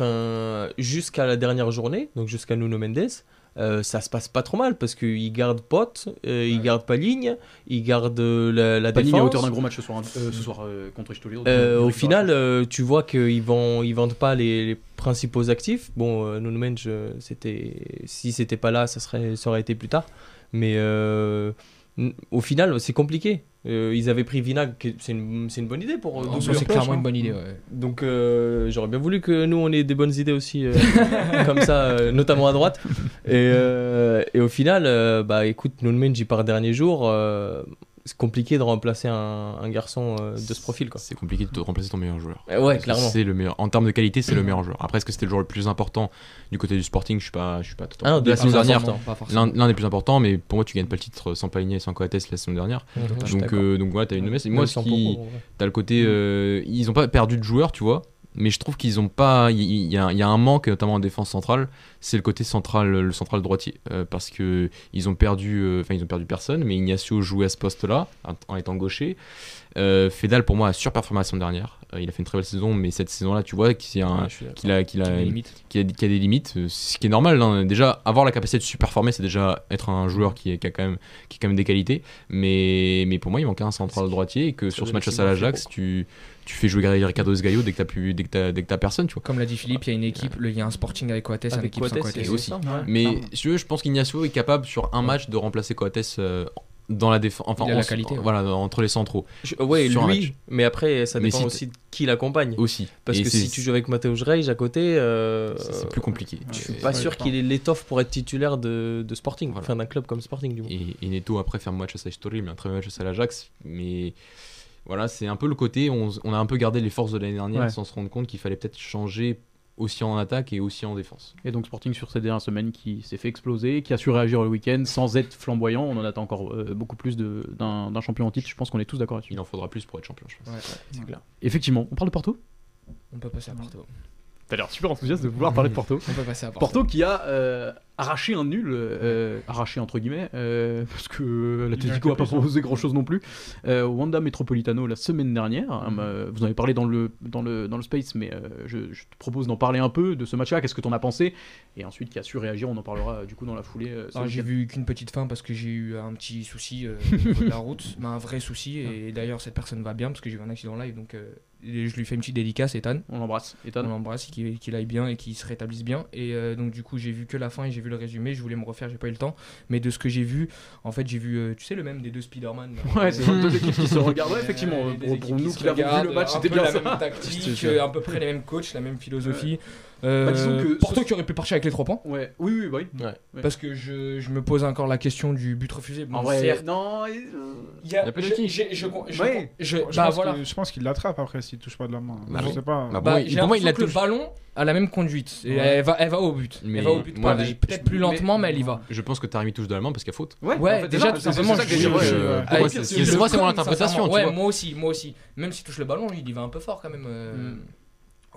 jusqu'à la dernière journée, donc jusqu'à Nuno Mendes, euh, ça se passe pas trop mal parce qu'il garde Pote, euh, il Ouais. garde Paligne, il garde euh, la, la Panigne est à défense. hauteur d'un gros match ce soir, euh, ce soir euh, contre Estoril. Euh, au final, tu vois qu'ils vont, ils vendent pas les, les principaux actifs. Bon, Nuno c'était, si c'était pas là, ça serait, ça aurait été plus tard. Mais au final, c'est compliqué. Euh, ils avaient pris Vinag, c'est une, bonne idée pour. Leur c'est clairement hein. une bonne idée. ouais. Donc euh, j'aurais bien voulu que nous on ait des bonnes idées aussi, euh, comme ça, euh, notamment à droite. Et, euh, et au final, euh, bah écoute, il part dernier jour. Euh, c'est compliqué de remplacer un, un garçon euh, de ce profil, quoi. C'est compliqué de te remplacer ton meilleur joueur. Euh, Ouais, clairement. C'est le meilleur. En termes de qualité, c'est le meilleur joueur. Après, est-ce que c'était le joueur le plus important du côté du Sporting? Je suis pas, je suis pas totalement. Ah, de la saison dernière, forcément. Pas forcément. l'un l'un des plus importants, mais pour moi, tu gagnes pas le titre sans Paligny et sans Coates la saison dernière. Donc, euh, donc voilà, t'as une messe. Et moi, ce qui, t'as le côté, euh, ils ont pas perdu de joueurs, tu vois. Mais je trouve qu'ils ont pas. Il y, a, un manque, notamment en défense centrale. C'est le côté central, le central droitier, Euh, parce que ils ont perdu. euh, ils ont perdu personne, mais Ignacio jouait à ce poste-là en, étant gaucher. Euh, Fedal, pour moi, a surperformé la dernière. Euh, il a fait une très belle saison, mais cette saison-là, tu vois qu'il a qu'il qu'il des limites. euh, ce qui est normal. hein. Déjà, avoir la capacité de super performer, c'est déjà être un joueur qui, est, qui, a quand même, qui a quand même des qualités. Mais, mais pour moi, il manquait un central droitier et que sur ce match face à l'Ajax, tu, tu fais jouer Ricardo Esgaio dès que t'as plus, dès que t'as, dès que t'as personne, tu vois. Comme l'a dit Philippe, il y a une équipe, le- il y a un Sporting avec Coates, un Avec équipe sans Coates, c'est aussi. ça. Mais si tu veux, je pense qu'Ignacio est capable sur un match de remplacer Coates euh, dans la défense. Enfin, Il a la en- qualité, ouais. Voilà, entre les centraux Je- ouais, Sur lui, mais après, ça dépend si aussi de qui l'accompagne. aussi. Parce Et que si tu joues avec Mateusz Reis à côté, euh, c'est plus compliqué. Je suis pas sûr qu'il ait l'étoffe pour être titulaire de, de Sporting, Voilà. enfin d'un club comme Sporting du moins. Et, et Neto après faire un match à Estoril, mais un très bon match à l'Ajax. Mais voilà, c'est un peu le côté, on, on a un peu gardé les forces de l'année dernière Ouais. sans se rendre compte qu'il fallait peut-être changer aussi en attaque et aussi en défense. Et donc Sporting sur ces dernières semaines qui s'est fait exploser, qui a su réagir le week-end sans être flamboyant. On en attend encore euh, beaucoup plus de- d'un champion en titre. Je pense qu'on est tous d'accord là-dessus. Il en faudra plus pour être champion, je pense. Ouais, clair. Effectivement, on parle de Porto? On peut passer à Porto. T'as l'air super enthousiaste de vouloir parler de Porto. On peut passer à Porto. Porto qui a euh, arraché un nul, euh, arraché entre guillemets, euh, parce que l'Atletico Il a n'a pas proposé grand chose non plus, euh, au Wanda Metropolitano la semaine dernière. Euh, vous en avez parlé dans le, dans le, dans le space, mais euh, je, je te propose d'en parler un peu de ce match-là. Qu'est-ce que t'en as pensé? Et ensuite, qui a su réagir, on en parlera du coup dans la foulée. euh, Alors, j'ai vu qu'une petite fin parce que j'ai eu un petit souci euh, au niveau de la route, mais un vrai souci. Et d'ailleurs, cette personne va bien parce que j'ai eu un accident live, donc euh, je lui fais une petite dédicace, Ethan. On l'embrasse. Ethan. On l'embrasse, qu'il aille bien et qu'il se rétablisse bien. Et euh, donc du coup, j'ai vu que la fin et j'ai vu le résumé. Je voulais me refaire, j'ai pas eu le temps. Mais de ce que j'ai vu, en fait, j'ai vu, euh, tu sais, le même des deux Spider-Man. là. Ouais, c'est deux équipes qui se regardent. Ouais, Euh, effectivement, des pour, qui nous se qui l'avons vu le match, c'était bien la ça. même tactique, euh, à peu près les mêmes coachs, la même philosophie. Euh, Bah, disons que Porto ce- qui aurait pu partir avec les trois points. Ouais, oui, oui, bah oui. Ouais. Parce que je, je me pose encore la question du but refusé. Bon, En vrai, certes, non. euh, il y a, Il y a pas de je, qui. j'ai- je, je, Ouais. je- Je, bah pense voilà. que- je pense qu'il l'attrape après s'il touche pas de la main. Bah je sais pas. Bah, Bah, Pour moi, j'ai pour moi, il que le ballon a la même conduite. Et Ouais. elle, va, elle va au but. Mais elle va au but. Peut-être plus lentement, mais elle y va. Je pense que Taremi touche de la main parce qu'il y a faute. Ouais, Ouais, en fait, déjà, c'est tout simplement, c'est euh, moi, c'est- mon interprétation, Ouais, moi aussi, moi aussi. Même s'il touche le ballon, il y va un peu fort quand même.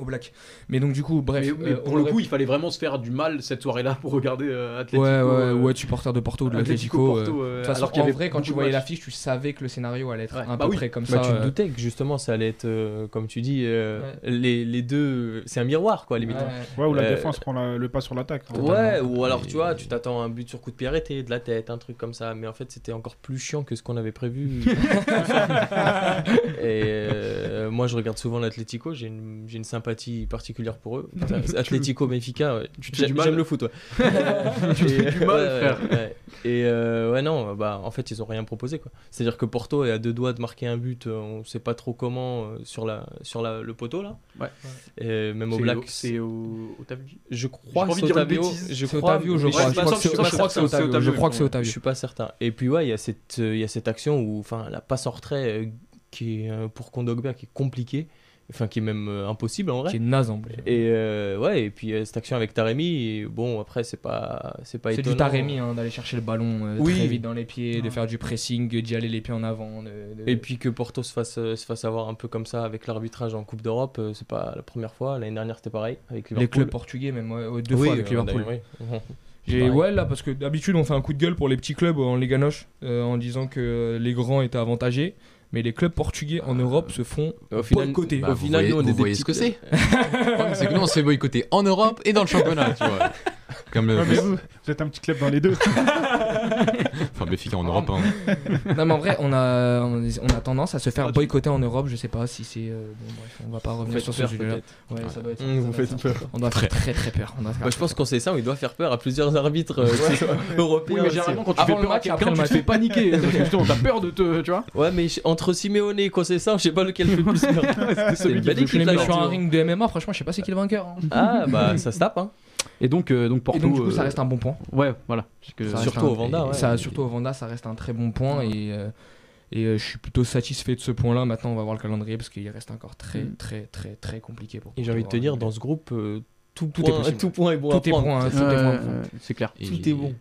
Au black. Mais donc, du coup, bref. Mais, mais euh, pour le coup, il fallait vraiment se faire du mal cette soirée-là pour regarder euh, Ouais, Atlético. ouais, euh, ouais, supporter de Porto ou de Atlético l'Atlético. Euh, euh, De toute façon, alors qu'il y en avait vrai, quand tu voyais l'affiche, tu savais que le scénario allait être Ouais. un Bah peu oui. près comme Bah, ça. tu te doutais que justement ça allait être, euh, comme tu dis, euh, Ouais. les, les deux. C'est un miroir quoi, limite. ouais. Ouais, ou la Euh, défense prend la- le pas sur l'attaque. hein. Ouais, ou alors tu vois, tu t'attends à un but sur coup de pied arrêté, de la tête, un truc comme ça, mais en fait c'était encore plus chiant que ce qu'on avait prévu. Et moi je regarde souvent l'Atlético, j'ai une, j'ai particulière pour eux. Atlético Benfica, j'aime le foot. Ouais. Tu fais du mal, ouais, frère. ouais. Et euh, ouais, non, bah en fait ils ont rien proposé quoi. C'est-à-dire que Porto est à deux doigts de marquer un but, euh, on sait pas trop comment, euh, sur, la, sur la, le poteau là. Ouais. Et même au Black. C'est au au Tavugi. Je crois que c'est Otavio. Je crois, Otavio, que c'est- c'est- je crois que c'est Otavio. Otavio, Je Otavio. suis pas certain. Et puis ouais, il y a cette il y a cette action où enfin la passe en retrait qui est pour Kondogbia qui est compliquée enfin qui est même euh, impossible en vrai. Qui est naze en plus. Et euh, ouais, et puis euh, cette action avec Taremi, bon après c'est pas c'est pas C'est du Taremi hein, d'aller chercher le ballon euh, Oui. très vite dans les pieds, de faire du pressing, d'y aller les pieds en avant. de- de- Et puis que Porto se fasse se fasse avoir un peu comme ça avec l'arbitrage en Coupe d'Europe, c'est pas la première fois. L'année dernière c'était pareil avec les clubs portugais, même ouais, deux Oui, fois avec Liverpool. J'ai- ouais, là, parce que d'habitude, on fait un coup de gueule pour les petits clubs en Liga Noche, en disant que les grands étaient avantagés. Mais les clubs portugais en Europe se font Au final, boycotter. Bah, au vous final, voyez, nous, on est vous voyez ce que c'est. Le problème, c'est que nous, on se fait boycotter en Europe et dans le championnat, tu vois. Comme le. Ouais, mais vous, vous êtes un petit club dans les deux. Enfin, Béfica en Europe. hein. non, mais en vrai, on a, on a tendance à se faire boycotter en Europe. Je sais pas si c'est. euh, bon, bref, on va pas revenir sur ce peur, sujet-là. peut-être. Ouais, ça doit être. Mmh, ça doit peur. On doit faire très très peur. On doit faire Bah, je pense qu'on sait ça, il doit faire peur à plusieurs arbitres euh, européens. Oui, mais aussi. généralement, quand tu Avant fais le peur à match et après quelqu'un, le tu te match. fais paniquer. Parce que justement, t'as peur de te. Tu vois Ouais, mais je- entre Simeone et Conceição, je sais pas lequel fait le plus peur. C'est celui une belle fait Je les équipe mets là. sur un ring de MMA, franchement, je sais pas c'est qui le vainqueur. hein. Ah, bah ça se tape, hein. Et donc, euh, donc Porto. Et donc, du coup, ça euh, reste un bon point. Ouais, voilà. Parce que- surtout un- au Vanda, ouais. Ça, surtout au Vanda, ça reste un très bon point. Et, euh, et euh, je suis plutôt satisfait de ce point-là. Maintenant, on va voir le calendrier parce qu'il reste encore très, Mm. très, très, très compliqué pour Et j'ai envie de te dire, dans ce groupe, euh, tout, Tout point, est possible. tout point est bon à tout est prendre. point, hein, est ouais, c'est clair. Et- Tout est bon.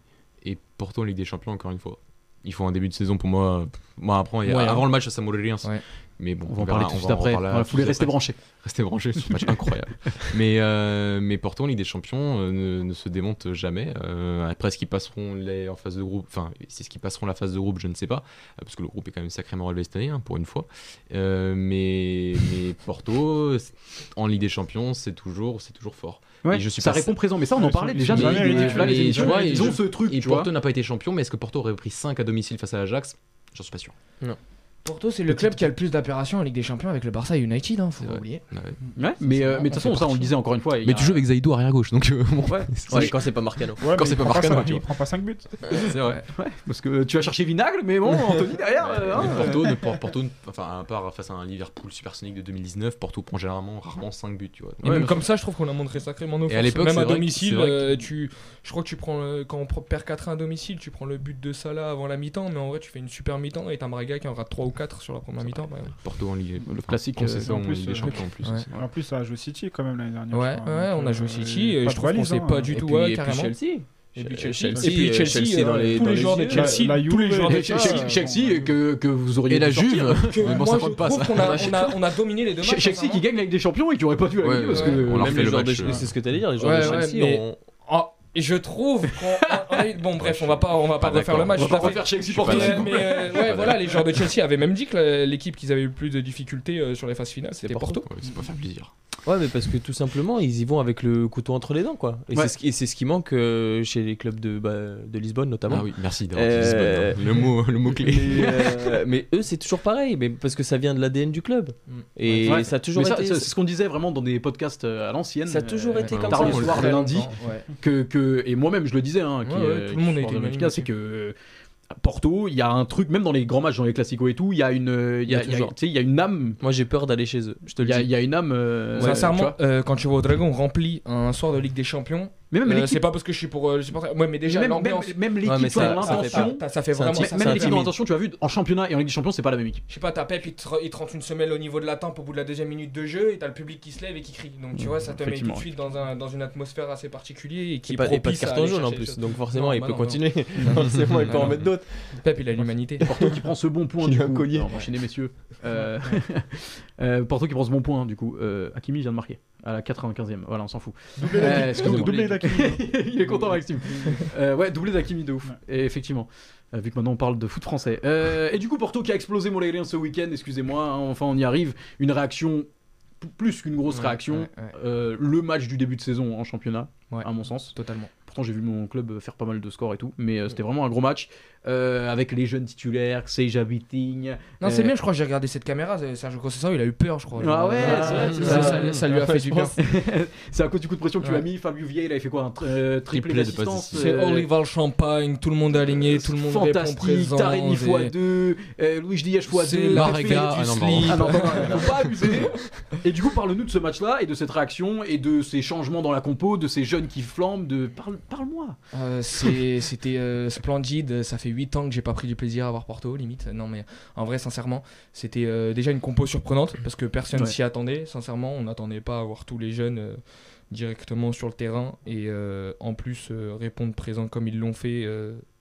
Et Porto en Ligue des Champions, encore une fois. Il faut un début de saison pour moi. Moi, après, Ouais, avant hein. le match, ça mourrait rien. Ouais. Mais bon, On va en parler tout de suite après. Voilà, les suite rester après. branchés. Restez branchés sur ce match incroyable. Mais, euh, mais Porto en Ligue des Champions euh, ne, ne se démonte jamais. Euh, après, est-ce qu'ils passeront les, en phase de groupe Enfin, c'est ce qu'ils passeront la phase de groupe, je ne sais pas. euh, Parce que le groupe est quand même sacrément relevé cette année, hein, pour une fois. Euh, mais, mais Porto, c'est- en Ligue des Champions, c'est toujours, c'est toujours fort. Ouais, Et je suis ça pas- répond présent, mais ça on en parlait déjà là, les tu vois, ils ont je- ce truc, Et tu vois. Porto n'a pas été champion, mais est-ce que Porto aurait pris 5 à domicile face à l'Ajax? J'en suis pas sûr. Porto, c'est le club qui a le plus d'apparitions en Ligue des Champions avec le Barça et United, hein, faut pas oublier. Ouais. Ouais, mais euh, mais de toute on façon, ça on le disait encore une fois. il y Mais a- tu joues avec Zaidou arrière gauche, donc euh, bon. Ouais, Ouais, quand c'est pas Marcano. Ouais, Quand mais c'est il pas prend Marcano, tu vois. Il prend pas 5 buts. c'est vrai. ouais, parce que tu vas chercher Vinagle, mais bon, Anthony derrière. euh, hein, Mais Porto, ne- Por- Porto, ne- enfin, à part face à un Liverpool supersonique de 2019, Porto prend généralement rarement 5 buts, tu vois. Et même comme ça, je trouve qu'on a montré sacrément nos Et à forces. l'époque, Même c'est à vrai que- domicile, c'est vrai que- euh, tu, je crois que tu prends le- quand on perd 4-1 à domicile, tu prends le but de Salah avant la mi-temps, mais en vrai, tu fais une super mi-temps et t'as Braga qui en rate 3 ou 4 sur la première mi-temps. bah, Porto en Ligue. Le classique, euh, c'est ça en plus, Ligue des euh, Champions en plus. ouais. En plus, ça a joué City quand même l'année dernière. Ouais, ouais, on a joué euh, City, et je trouve qu'on s'est hein. pas du tout, ouais, et puis carrément. Chelsea. Et puis Ch- Chelsea, Chelsea, et puis euh, Chelsea, dans euh, les- tous dans les joueurs de. Chelsea, La- la tous les joueurs de Chelsea, Chelsea, euh, Chelsea, que, que vous auriez Et la. Juve que Mais bon, moi, ça compte pas, ça. qu'on a, on a, on a dominé les deux matchs. Chelsea qui sincèrement. gagne Ligue des Champions et qui aurait pas dû la Ouais, gagner parce ouais. que On leur Même fait les le joueurs de match, Chelsea, euh, c'est ce que t'allais dire, les joueurs Ouais, de ouais, Chelsea mais- ont- Oh, je trouve qu'on on a eu- bon bref on va pas on va pas Pas refaire le match on va tout à pas fait. refaire Chelsea Porto. Mais, d'accord. mais, euh, ouais, voilà, les joueurs de Chelsea avaient même dit que la- l'équipe qu'ils avaient eu le plus de difficultés euh, sur les phases finales, c'était Porto. Ouais, c'est pas faire plaisir. Ouais, mais parce que tout simplement, ils y vont avec le couteau entre les dents, quoi. Et Ouais. c'est ce qui, et c'est ce qui manque euh, chez les clubs de, bah, de Lisbonne, notamment. Ah oui, merci d'avoir Euh, dit Lisbonne, hein. Le mot, le mot clé. Mais, euh, mais eux, c'est toujours pareil, mais parce que ça vient de l'ADN du club. Mm. Et Ouais. ça a toujours Mais été. ça, c'est ce qu'on disait vraiment dans des podcasts euh, à l'ancienne. Ça a toujours euh, été comme tard ça. le soir, le lundi. que, que et moi-même je le disais hein, qui, euh, tout le monde a été c'est que euh, Porto il y a un truc même dans les grands matchs dans les classicos et tout il y a une euh, il y a, Il y a il y a- toujours. tu sais, il y a une âme Moi, j'ai peur d'aller chez eux, je te il le y, a, dis. il y a une âme euh, Sincèrement, euh, quand tu vois au Dragon rempli un soir de Ligue des Champions, mais même euh, l'équipe c'est pas parce que je suis pour euh, le supporter. Ouais, mais déjà même, même, l'ambiance. même l'équipe Ouais, ça- ça fait l'intention Ça, ça fait vraiment. ça même fait l'équipe dans l'intention tu as vu en championnat et en Ligue des Champions c'est pas la même équipe Je sais pas, t'as Pep, il te, il te rentre une semelle au niveau de la tempe au bout de la deuxième minute de jeu et t'as le public qui se lève et qui crie. Donc tu vois, ça te met tout de suite dans, un, dans une atmosphère assez particulière et qui Et est pas, et pas de propice à carton jaune en plus, donc forcément, Non, il bah peut continuer. forcément, il peut en mettre d'autres. Pep, il a l'humanité. Porto qui prend ce bon point Il du a un coup enchaîner messieurs Euh, euh, Porto qui prend ce bon point du coup euh, Hakimi vient de marquer à la 95e voilà on s'en fout Doublé Euh, d'Hakimi. il est content Maxime. Euh, ouais, doublé d'Akimi de ouf. Ouais. Et effectivement. Euh, vu que maintenant on parle de foot français. Euh, et du coup, Porto qui a explosé Molégrien ce week-end, excusez-moi, hein, enfin on y arrive. Une réaction, plus qu'une grosse Ouais, réaction. ouais, ouais. Euh, le match du début de saison en championnat, Ouais. à mon sens. Totalement. Pourtant, j'ai vu mon club faire pas mal de scores et tout, mais euh, c'était vraiment un gros match. Euh, avec les jeunes titulaires, Seija Bitting. Non, c'est Euh, bien, je crois que j'ai regardé cette caméra. Sergio Conceição, il a eu peur, je crois. Ah ouais, Euh, vrai, ça, ça. ça- ça lui a fait du bien. c'est à cause du coup de pression que tu Ouais. as mis. Fabio Vieira, il avait fait quoi Un euh, triplé Triplé de C'est euh, Olival Champagne, tout le monde aligné, tout le monde répond Fantastique, présent. Tarini c'est- x2, euh, Louis Diaz x2, C'est la Marega, fête ah du non. Ah non, faut pas abuser. Et du coup, parle-nous de ce match-là et de cette réaction et de ces changements dans la compo, de ces jeunes qui flambent. De parle, parle-moi. Euh, C'était euh, splendide, ça fait fait 8 ans que j'ai pas pris du plaisir à voir Porto, limite. Non, mais en vrai, sincèrement, c'était euh, déjà une compo surprenante parce que personne Ouais. s'y attendait. Sincèrement, on n'attendait pas à voir tous les jeunes euh, directement sur le terrain et euh, en plus répondre présent comme ils l'ont fait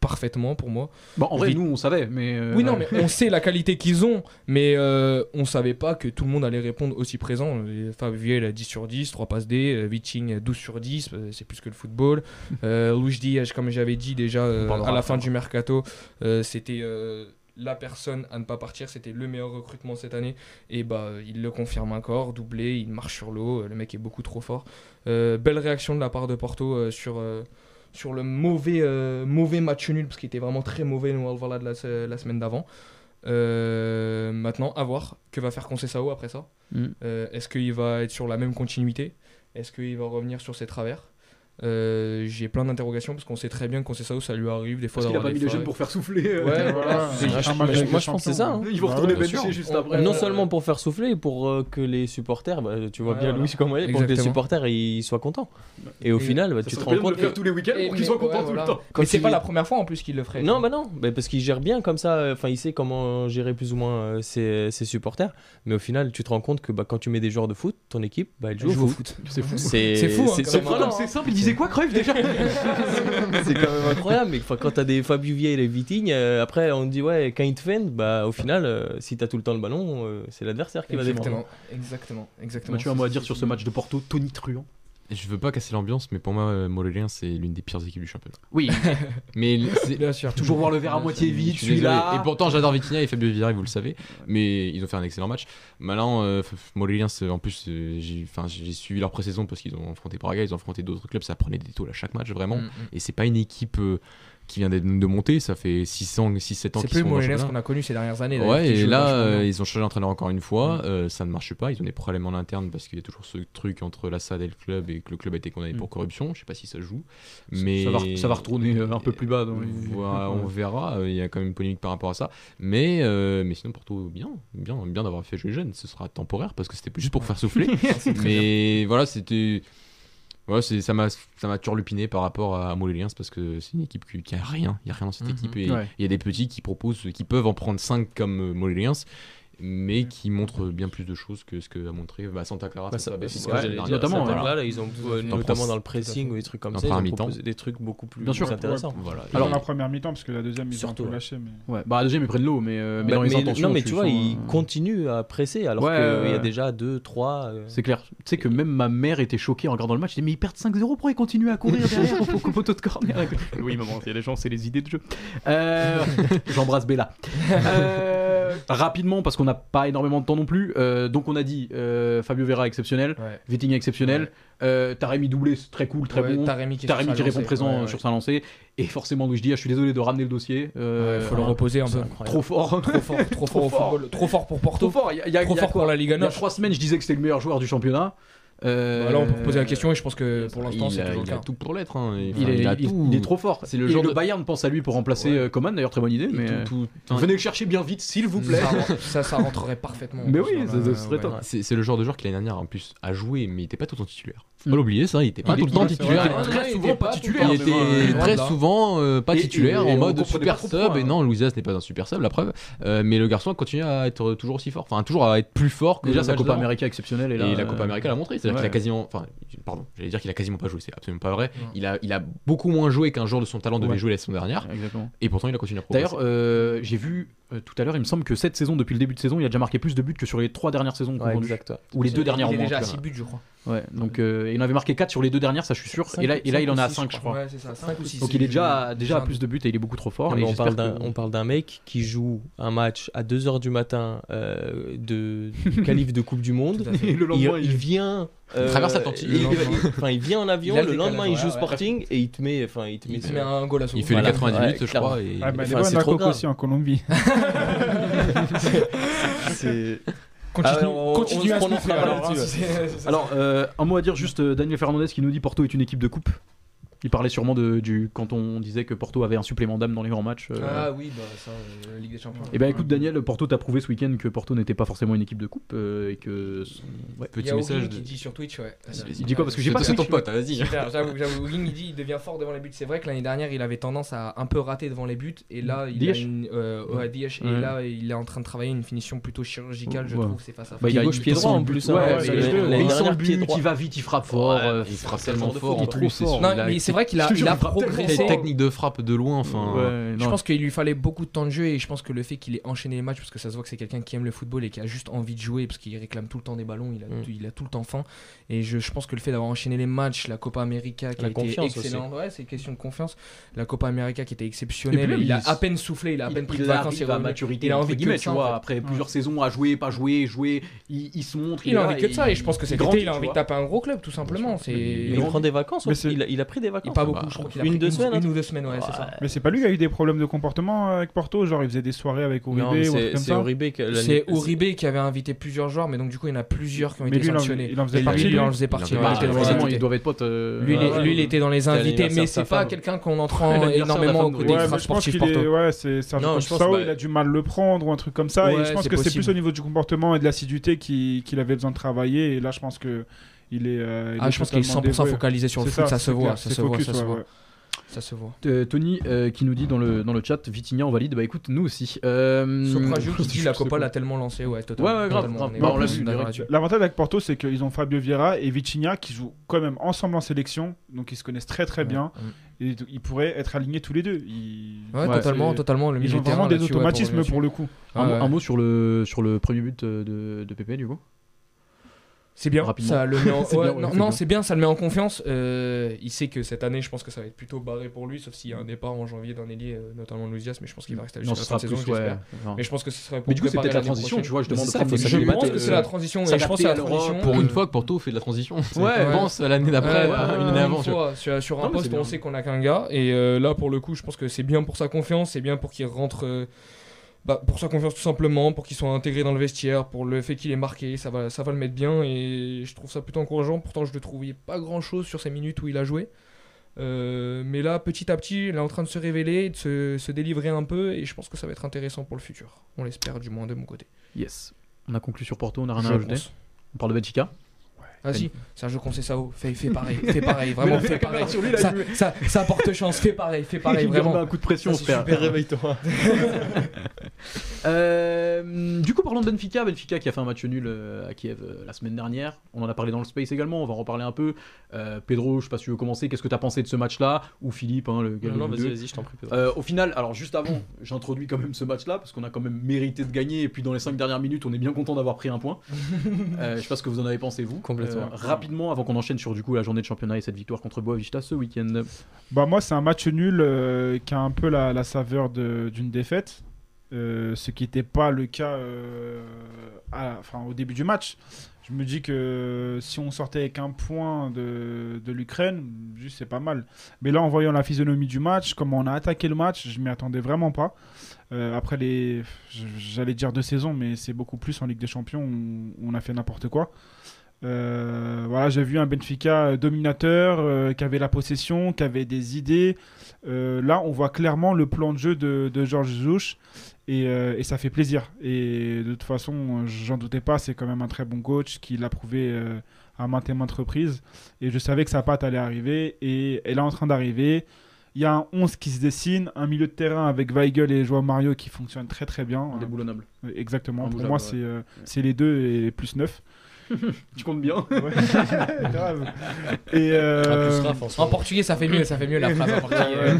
parfaitement pour moi. Bon, en vrai, nous, on savait, mais. euh, Oui, non, mais on sait la qualité qu'ils ont, mais euh, on savait pas que tout le monde allait répondre aussi présent. Il a 10 sur 10, 3 passes D, euh, Viching 12 sur 10, euh, c'est plus que le football. Euh, Luis Diaz, comme j'avais dit déjà à la fin du mercato, c'était la personne à ne pas partir, c'était le meilleur recrutement cette année. Et bah, il le confirme encore, doublé, il marche sur l'eau, le mec est beaucoup trop fort. Euh, belle réaction de la part de Porto euh, sur. euh, sur le mauvais, euh, mauvais match nul, parce qu'il était vraiment très mauvais, le Valhalla de la, la semaine d'avant. Euh, maintenant, à voir que va faire Conceição après ça. Mm. Euh, Est-ce qu'il va être sur la même continuité? Est-ce qu'il va revenir sur ses travers? Euh, J'ai plein d'interrogations parce qu'on sait très bien que Conceição, ça lui arrive des fois Parce qu'il a pas mis les failles. jeunes pour faire souffler. euh, Ouais, voilà. Ah, je- moi, je pense que c'est ça, hein. Ils vont Bah retourner ouais, sûr. juste On- après. non euh, seulement pour faire souffler, pour euh, que les supporters, bah, tu vois Ouais, bien voilà. Louis comment il est, pour que les supporters ils soient contents. Et au Et final, bah, ça tu te rends bien de compte le faire que. tous les week-ends pour qu'ils soient ouais, contents tout voilà. le temps. Mais c'est pas la première fois en plus qu'il le ferait. Non, bah non, bah parce qu'il gère bien comme ça, enfin il sait comment gérer plus ou moins ses, supporters, mais au final tu te rends compte que bah, quand tu mets des joueurs de foot, ton équipe, bah, elle joue, au foot. C'est fou. C'est C'est fou, hein, c'est quand c'est quoi, Cruyff déjà C'est quand même incroyable, mais quand t'as des Fabio et les Viting, euh, après on te dit ouais, quand ils te feignent, bah au final, euh, si t'as tout le temps le ballon, euh, c'est l'adversaire qui va défendre. Exactement, exactement, exactement. Bah, Tu as un mot à dire sur ce match de Porto, Tony Truant? Je veux pas casser l'ambiance, mais pour moi, euh, Montpellier, c'est l'une des pires équipes du championnat. Oui, Mais c'est. Bien sûr. toujours voir le verre à moitié vide, celui-là. Et pourtant, j'adore Vitinha et Fabio Vieira, vous le savez. Mais ils ont fait un excellent match. Maintenant, euh, en plus, euh, j'ai suivi leur pré-saison parce qu'ils ont affronté Braga, ils ont affronté d'autres clubs. Ça prenait des tôles à chaque match, vraiment. Mm, mm. Et c'est pas une équipe euh, qui vient d'être- de monter. Ça fait 6 ans, 6-7 ans C'est qu'ils sont le dans le qu'on a connu ces dernières années. Ouais, et là, euh, ils ont changé d'entraîneur encore une fois. Mm. euh, ça ne marche pas. Ils ont des problèmes en interne parce qu'il y a toujours ce truc entre la SAD et le club et que le club a été condamné Mm. pour corruption. Je sais pas si ça joue. Ça- Mais ça, va, ça va retourner euh, un peu plus bas. dans les- Voilà, on verra. Il y a quand même une polémique par rapport à ça. Mais, euh, mais sinon, Porto, bien, bien, bien d'avoir fait jouer jeune. Ce sera temporaire parce que c'était juste pour faire souffler. mais voilà, c'était. C'est- ça m'a ça m'a turlupiné par rapport à Moléliens parce que c'est une équipe qui, a rien, il y a rien dans cette Mhm. équipe et il Ouais. y a des petits qui proposent, qui peuvent en prendre 5 comme euh, Moléliens, mais qui montrent bien plus de choses que ce que a montré bah, Santa Clara. Bah, ça, ça- bah, ce dire. Notamment, Santa voilà. Clara, ils ont euh, Dans notamment dans le pressing ou des trucs comme ça, ils ont des trucs beaucoup plus Bien sûr. intéressants. Voilà. Alors, la première mi-temps, parce que la deuxième, ils ont un peu lâché. Mais... Ouais, bah, la deuxième, ils prennent l'eau, mais, euh, mais Bah, dans les mais- intentions. non, mais tu vois, sens, ils euh, continuent à presser alors Ouais, qu'il y a déjà 2, 3. C'est clair. Tu sais que même ma mère était choquée en regardant le match. Elle dit, mais ils perdent 5-0, pourquoi ils continuent à courir derrière au, au poteau de corner? Oui, maman, il y a des gens, c'est les idées de jeu. Euh, J'embrasse Bella. Euh, rapidement, parce qu'on n'a pas énormément de temps non plus. euh, donc, on a dit euh, Fabio Vera exceptionnel, Ouais. Vitinha exceptionnel, euh, Taremi doublé, très cool, très Ouais, bon. Taremi qui, Taremi qui répond présent sur sa lancée. Et forcément, Luis Diaz, je suis désolé de ramener le dossier. Ouais, faut le un- reposer un peu. Trop fort. Trop fort, trop fort au fort. football. Trop fort pour Porto. Trop fort. Il y a- il y a- Trop il y a fort pour la Liga Il y a 9. trois semaines, je disais que c'était le meilleur joueur du championnat. Euh, Bah là, on peut poser la question et je pense que pour l'instant, il c'est a, toujours le il a tout pour l'être. hein. Il, Enfin, est, a il- tout. il est trop fort. C'est le Et genre le de- Bayern pense à lui pour remplacer Ouais. euh, Coman, d'ailleurs très bonne idée. Mais euh, tout- tout- venez le chercher bien vite, s'il vous plaît. Ça, ça, ça rentrerait parfaitement. Mais en oui, dans ça- la- ça serait. C'est c'est le genre de joueur qui l'année dernière en plus a joué, mais il était pas tout le temps titulaire. Faut pas l'oublier ça, il était pas Il tout le temps titulaire. il était très il souvent pas titulaire. Il était euh, très souvent euh, pas Et- titulaire et- et en mode super sub. Et hein. non, Louisias n'est pas un super sub, la preuve. Euh, mais le garçon a continué à être toujours aussi fort. Enfin, toujours à être plus fort que Déjà, sa Copa. América exceptionnelle. Et, Et, la euh, Copa América l'a montré. C'est-à-dire qu'il a quasiment. Enfin, pardon, j'allais dire qu'il a quasiment pas joué, c'est absolument pas vrai. Il a, il a beaucoup moins joué qu'un joueur de son talent devait jouer la saison dernière. Exactement. Et pourtant, il a continué à progresser. D'ailleurs, euh, j'ai vu euh, tout à l'heure, il me semble que cette saison, depuis le début de saison, il a déjà marqué plus de buts que sur les trois dernières saisons. Ou les deux dernières Il au est moins, déjà à tout 6 cas. buts, je crois. Ouais, donc euh, il en avait marqué 4 sur les deux dernières, ça je suis sûr. Cinq- et là, et là cinq il en a six, 5, je crois. Ouais, c'est ça. 5 ou 6. Donc il est déjà, déjà à plus de buts et il est beaucoup trop fort. Non, et mais on, parle d'un, que- on parle d'un mec qui joue un match à 2h du matin euh, de du qualif de Coupe du Monde. Et le Il, lendemain, il vient. euh, Il traverse l'Atlantique. il- il- Enfin, il vient en avion. Le Le lendemain, il joue ouais, ouais. Sporting et il te met. Enfin, il te met. Il se met un goal à son Il fait les Voilà. 98, Ouais, je crois. Et... Ah, bah, c'est trop aussi en Colombie. C'est- Continue, Ah ouais, on- continue on se à se prononcera montrer, pas alors, hein. Alors, euh, un mot à dire juste, euh, Daniel Fernandez qui nous dit Porto est une équipe de coupe. Il parlait sûrement de, du quand on disait que Porto avait un supplément d'âme dans les grands matchs. euh. Ah oui, bah ça, euh, Ligue des Champions. Eh ben écoute Daniel, Porto t'a prouvé ce week-end que Porto n'était pas forcément une équipe de coupe euh, et que son- ouais. Il y Petit a message Ogin de- qui dit sur Twitch, ouais. Il dit quoi Parce que j'ai pas C'est ton pote, hein, vas-y. J'avoue, j'avoue, il dit il devient fort devant les buts. C'est vrai que l'année dernière, il avait tendance à un peu rater devant les buts. Et là, il a Ziyech une. Euh, ouais, Ziyech, Ouais. Et là, il est en train de travailler une finition plutôt chirurgicale, je Ouais. trouve. C'est face à face. Bah, il a gauche, il pied droit, en plus, hein, ouais, il- il sent but, il va vite, il frappe fort. Il frappe tellement fort Il et fort. Il a- c'est vrai qu'il a, il a il progressé. technique de frappe de loin, enfin. Ouais, Je non, pense qu'il lui fallait beaucoup de temps de jeu et je pense que le fait qu'il ait enchaîné les matchs, parce que ça se voit que c'est quelqu'un qui aime le football et qui a juste envie de jouer, parce qu'il réclame tout le temps des ballons, il a, Mm. tout, il a tout le temps faim. Et je, je pense que le fait d'avoir enchaîné les matchs, la Copa América qui La a été excellente, ouais, c'est une question de confiance. La Copa América qui était exceptionnelle, puis même, il a il- à peine soufflé, il a à peine il- pris de il vacances. il revenu. maturité Il a entre envie de tu vois fait. après plusieurs saisons à jouer pas jouer jouer il, il se montre Il a envie que de ça et je pense que il été il a envie de taper un gros club tout simplement. C'est il prend des vacances c'est- il, a, il a pris des Et vacances. pas beaucoup, bah, je crois qu'il a une, deux une, semaines, une ou deux semaines, ouais, c'est ça. Mais c'est pas lui qui a eu des problèmes de comportement avec Porto, genre il faisait des soirées avec Uribe ou un c'est. Uribe que l'année- C'est Uribe qui avait invité plusieurs joueurs, mais donc du coup il y en a plusieurs qui ont Mais été lui, il en- sanctionnés. il en faisait partie, lui, il en faisait partie. Il en lui, il faisait était dans les partie. Forcément, invités. ils doivent être potes euh, Lui, il est- ouais, lui, il ouais. était dans les invités, mais de c'est pas quelqu'un qu'on entend énormément au côté sportif qu'il Porto. est, ouais, c'est bah- il a du mal à le prendre ou un truc comme ça. et je pense que c'est plus au niveau du comportement et de l'assiduité qu'il avait besoin de travailler. Et là, je pense que il est. euh, il Ah, est je pense qu'il est totalement 100% dévoué. focalisé sur le foot, ça se voit, ça se voit, ça se voit. Ça se voit. Euh, Tony euh, qui nous dit dans le, dans le chat Vitinha on valide bah écoute nous aussi euh, Sopra Gio qui dit la Copa l'a tellement lancé, ouais, totalement. Ouais, ouais, grave, Bah. L'avantage avec Porto, c'est qu'ils ont Fabio Vieira et Vitinha qui jouent quand même ensemble en sélection, donc ils se connaissent très très bien. Et ils pourraient être alignés tous les deux. Ils, Ouais, Ouais, totalement, totalement. Le ils ont vraiment des automatismes pour le coup. un mot sur le, sur le premier but euh, de, de Pépé du coup? C'est bien, Rapidement. ça le met en... C'est ouais, bien, ouais, non, c'est non, bien. c'est bien, ça le met en confiance. Euh, il sait que cette année, je pense que ça va être plutôt barré pour lui, sauf s'il y a un départ en janvier d'un ailier, euh, notamment Louisias, mais je pense qu'il va rester ce la fin de saison, ouais. Mais je pense que ce serait pour mais du coup c'est peut-être la transition tu vois je demande de ça, Je pense que c'est euh, la transition, et je pense que c'est à la transition. Pour euh, une fois que Porto fait de la transition. Ouais, pense à l'année d'après, ouais, une Euh, année avant. tu vois. fois, sur, un poste, on sait qu'on a qu'un gars. Et euh, là, pour le coup, je pense que c'est bien pour sa confiance, c'est bien pour qu'il rentre. Bah, pour sa confiance tout simplement, pour qu'il soit intégré dans le vestiaire, pour le fait qu'il est marqué, ça va, ça va le mettre bien et je trouve ça plutôt encourageant. Pourtant, je le trouvais pas grand chose sur ces minutes où il a joué. Euh, mais là, petit à petit, il est en train de se révéler, de se, se délivrer un peu et je pense que ça va être intéressant pour le futur. On l'espère du moins de mon côté. yes on a conclu sur Porto on a rien Je à ajouter on parle de Benfica Ah si, Sergio Conceição, fais, fais pareil, fais pareil, vraiment fais pareil. sur lui, là, Ça, ça, ça porte chance, fais pareil, fais pareil, vraiment. un coup de pression Ça, super. réveille-toi. Euh, du coup, parlons de Benfica. Benfica qui a fait un match nul euh, à Kiev euh, la semaine dernière. On en a parlé dans le Space également. On va en reparler un peu. Euh, Pedro, je sais pas si tu veux commencer. Qu'est-ce que tu as pensé de ce match-là? Ou Philippe, hein, le gars Non, non, vas-y, vas-y, je t'en prie. Pedro. Euh, au final, alors juste avant, j'introduis quand même ce match-là parce qu'on a quand même mérité de gagner. Et puis dans les 5 dernières minutes, on est bien content d'avoir pris un point. Euh, je sais pas ce que vous en avez pensé, vous. Complètement. Euh, rapidement, avant qu'on enchaîne sur du coup la journée de championnat et cette victoire contre Boavista ce week-end. Bah moi c'est un match nul euh, qui a un peu la, la saveur de- d'une défaite, euh, ce qui n'était pas le cas euh, enfin, au début du match. Je me dis que si on sortait avec un point de, de l'Ukraine, juste c'est pas mal. Mais là en voyant la physionomie du match, comment on a attaqué le match, je m'y attendais vraiment pas. Euh, après les, j'allais dire deux saisons, mais c'est beaucoup plus en Ligue des Champions où on a fait n'importe quoi. Euh, voilà, j'ai vu un Benfica dominateur, euh, qui avait la possession, qui avait des idées. Euh, là, on voit clairement le plan de jeu de, de Georges Jesus et, euh, et ça fait plaisir. Et de toute façon, j'en doutais pas, c'est quand même un très bon coach qui l'a prouvé euh, à maintes et maintes reprises. Et je savais que sa patte allait arriver et elle est en train d'arriver. Il y a un 11 qui se dessine, un milieu de terrain avec Weigel et Joao Mario qui fonctionne très très bien. Indéboulonnable. Exactement, pour moi ouais. c'est euh, c'est les deux et plus 9. Tu comptes bien Grave. Et euh, en portugais, ça fait mieux, ça fait mieux la phrase en portugais. Ouais,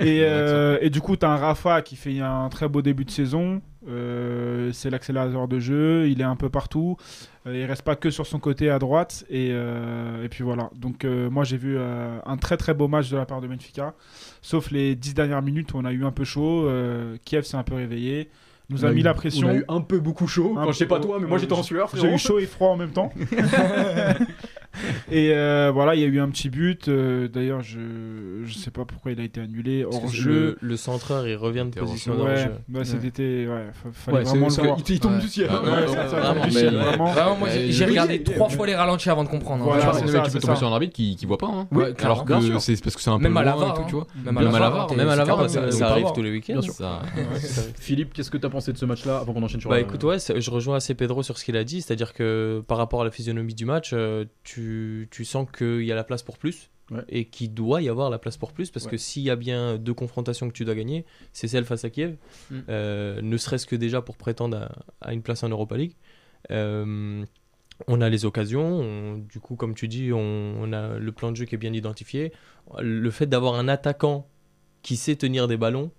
et, euh, et du coup, tu as un Rafa qui fait un très beau début de saison. Euh, c'est l'accélérateur de jeu, il est un peu partout. Euh, il reste pas que sur son côté à droite. Et, euh, et puis voilà. Donc, euh, moi, j'ai vu euh, un très très beau match de la part de Benfica. Sauf les 10 dernières minutes où on a eu un peu chaud. Euh, Kiev s'est un peu réveillé. Nous a, mis eu- la pression. On a eu un peu beaucoup chaud. Enfin, je sais pas toi, mais moi j'étais en sueur. J'ai eu chaud et froid en même temps. Et euh, voilà, il y a eu un petit but. euh, D'ailleurs, je je sais pas pourquoi il a été annulé hors le, jeu. le centreur, il revient de position hors Ouais, jeu. bah, c'était ouais, fa- fallait Ouais, c'est- vraiment c'est- le voir. il, il tombe Ouais. du ciel. Ah, vraiment, j'ai regardé trois fois les ralentis avant de comprendre. Tu peux tomber sur un arbitre qui, qui voit pas. Hein. Alors que c'est parce que c'est un peu Même à la hein. tu vois. Même à Même la Même à la ça, euh, arrive tous les week-ends. Bien sûr. Ça- Philippe, qu'est-ce que tu as pensé de ce match-là avant qu'on enchaîne sur Bah la- écoute, ouais, je rejoins assez Pedro sur ce qu'il a dit, c'est-à-dire que par rapport à la physionomie du match, euh, tu, tu sens qu'il y a la place pour plus Ouais. et qu'il doit y avoir la place pour plus parce Ouais. que s'il y a bien deux confrontations que tu dois gagner, c'est celle face à Kiev, Mm. euh, ne serait-ce que déjà pour prétendre à, à une place en Europa League. Euh, on a les occasions, on- du coup, comme tu dis, on, on a le plan de jeu qui est bien identifié. Le fait d'avoir un attaquant qui sait tenir des ballons,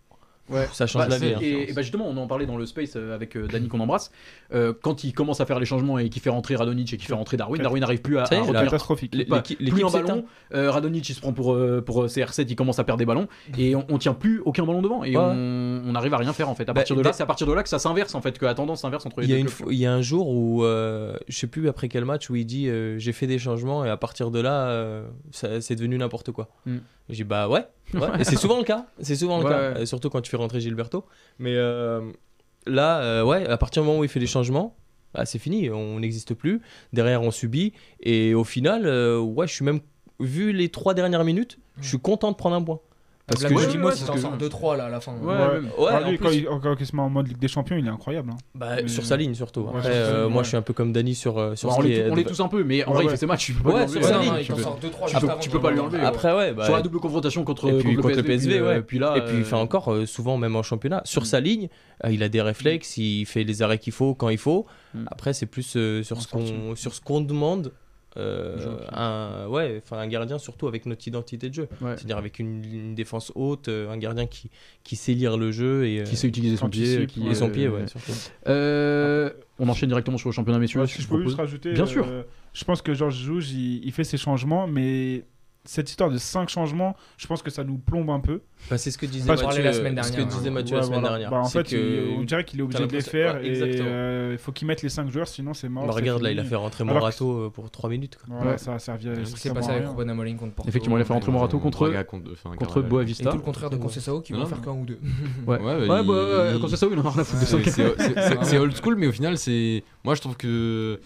Ouais. ça change Bah, la vie. hein. Et, et bah justement, on en parlait dans le space euh, avec euh, Dany qu'on embrasse. Euh, quand il commence à faire les changements et qu'il fait rentrer Radonic et qu'il fait rentrer Darwin, Darwin n'arrive plus à, à retenir Catastrophique. Plus en ballon. Euh, Radonic il se prend pour, euh, pour euh, CR7, il commence à perdre des ballons et on, on tient plus aucun ballon devant et Ouais. on, on arrive à rien faire en fait. À Bah, partir de là, c'est à partir de là que ça s'inverse en fait, que la tendance s'inverse entre les Il y, a deux une clubs. fois- il y a un jour où, je sais plus après quel match, où il dit j'ai fait des changements et à partir de là, c'est devenu n'importe quoi. Mm. J'ai dit bah ouais, ouais. et c'est souvent le cas, c'est souvent le cas, surtout quand tu fais rentrer Gilberto. Mais euh, là, euh, ouais, à partir du moment où il fait des changements, bah, c'est fini, on n'existe plus. Derrière, on subit et au final, euh, ouais, je suis même vu les trois dernières minutes, je suis content de prendre un point. Parce que parce t'en que- sors 2-3 là à la fin. Ouais, Ouais. Ah, en lui, plus- quand, il, il se met en mode Ligue des Champions, il est incroyable. hein. bah, Mais- sur sa ligne surtout. Après, euh, moi, je suis un peu comme Dany sur, euh, sur Bah, on l'est est- on l'est tous un peu, mais en Ouais, vrai, il fait ses matchs, tu peux pas Ouais, lui enlever. sur Ouais, sa ligne, il peux- sort 2-3 tu peux- pas lui enlever. Après, ouais, Sur la double confrontation contre, le PSV, puis, ouais. puis là, Et puis il fait euh, encore, souvent même en championnat, sur sa ligne, il a des réflexes, il fait les arrêts qu'il faut quand il faut. Mm. Après, c'est plus sur, En ce qu'on, sortie. sur ce qu'on demande. Euh, un, ouais, enfin un gardien surtout avec notre identité de jeu, ouais. c'est-à-dire avec une, une défense haute, euh, un gardien qui, qui sait lire le jeu et, qui sait utiliser son pied, qui et ouais. son euh, pied, ouais, surtout. Euh, on enchaîne directement sur le championnat messieurs. Ouais, si je je peux propose. juste rajouter, Bien sûr. je pense que Georges Jouge, il, il fait ses changements, mais cette histoire de 5 changements, je pense que ça nous plombe un peu. Bah, c'est ce que disait Mathieu, la semaine ce que dernière, disait. Mathieu Ouais, la semaine voilà. dernière. Bah, en C'est fait, que- il- on dirait qu'il est obligé de les faire ouais, et exactement. euh, il faut qu'il mette les 5 joueurs, sinon c'est mort. Bah, c'est regarde là, il a fait rentrer Alors que Morato euh, pour 3 minutes. quoi. Voilà, Ouais. ça a servi à C'est ce qui s'est strictement passé avec Amorim contre Porto. Effectivement, il a fait rentrer Morato contre, contre. Et Boavista. tout le contraire de Conceição qui non. faire qu'un ou deux. Ouais, Ouais, ouais, euh, il- c'est il en a rien à foutre de C'est c'est- c'est- c'est- c'est old school, mais au final, c'est. Moi, je trouve que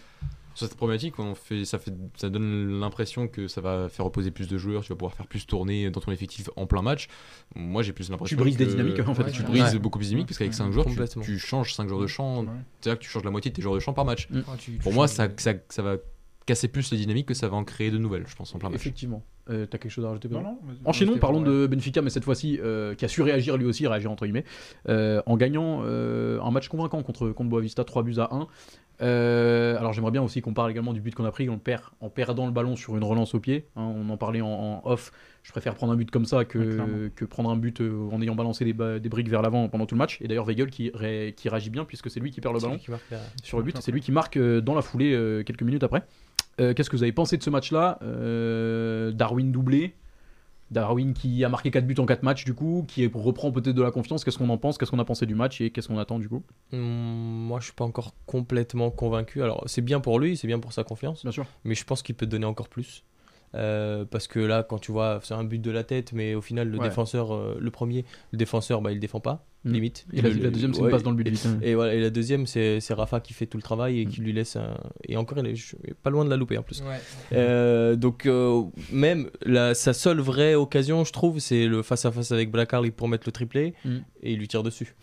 sur cette problématique, on fait, ça, fait, ça donne l'impression que ça va faire reposer plus de joueurs, tu vas pouvoir faire plus tourner dans ton effectif en plein match. Moi, j'ai plus l'impression. Tu brises des que- dynamiques en fait. Ouais, Tu Ouais. brises Ouais. beaucoup plus de dynamiques parce qu'avec Ouais. 5 joueurs, tu, changes 5 joueurs de champ. Ouais. C'est-à-dire que tu changes la moitié de tes joueurs de champ par match. Tu- tu Pour moi, ça, ça, ça va casser plus les dynamiques que ça va en créer de nouvelles, je pense, en plein match. Effectivement. Euh, T'as quelque chose à rajouter Non, non. Enchaînons, parlons de Benfica, mais cette fois-ci, euh, qui a su réagir lui aussi, réagir entre guillemets, euh, en gagnant euh, un match convaincant contre, contre Boavista, 3 buts à 1. Euh, alors j'aimerais bien aussi qu'on parle également du but qu'on a pris, on le perd en perdant le ballon sur une relance au pied. hein, on en parlait en, en off. Je préfère prendre un but comme ça que, prendre un but euh, en ayant balancé des, briques vers l'avant pendant tout le match. Et d'ailleurs Weigel qui, ré- qui réagit bien puisque c'est lui qui perd le ballon marque la- sur le but. C'est lui qui marque euh, dans la foulée euh, quelques minutes après. Euh, Qu'est-ce que vous avez pensé de ce match-là? Euh, Darwin doublé. Darwin qui a marqué 4 buts en 4 matchs du coup, qui reprend peut-être de la confiance. Qu'est-ce qu'on en pense? Qu'est-ce qu'on a pensé du match et qu'est-ce qu'on attend du coup? Hum, Moi, je suis pas encore complètement convaincu. Alors, c'est bien pour lui, c'est bien pour sa confiance, Bien sûr. mais je pense qu'il peut donner encore plus. Euh, parce que là, quand tu vois, c'est un but de la tête, mais au final, le Ouais. défenseur, euh, le premier, le défenseur, bah, il défend pas, Mm. limite. Et la, Le- la deuxième, c'est ouais, une passe dans le but vite. hein. Et, voilà, et la deuxième, c'est c'est Rafa qui fait tout le travail et Mm. qui lui laisse un. Et encore, il est pas loin de la louper en plus. Ouais. Euh, donc, euh, même la, sa seule vraie occasion, je trouve, c'est le face-à-face avec Blackard pour mettre le triplé Mm. et il lui tire dessus.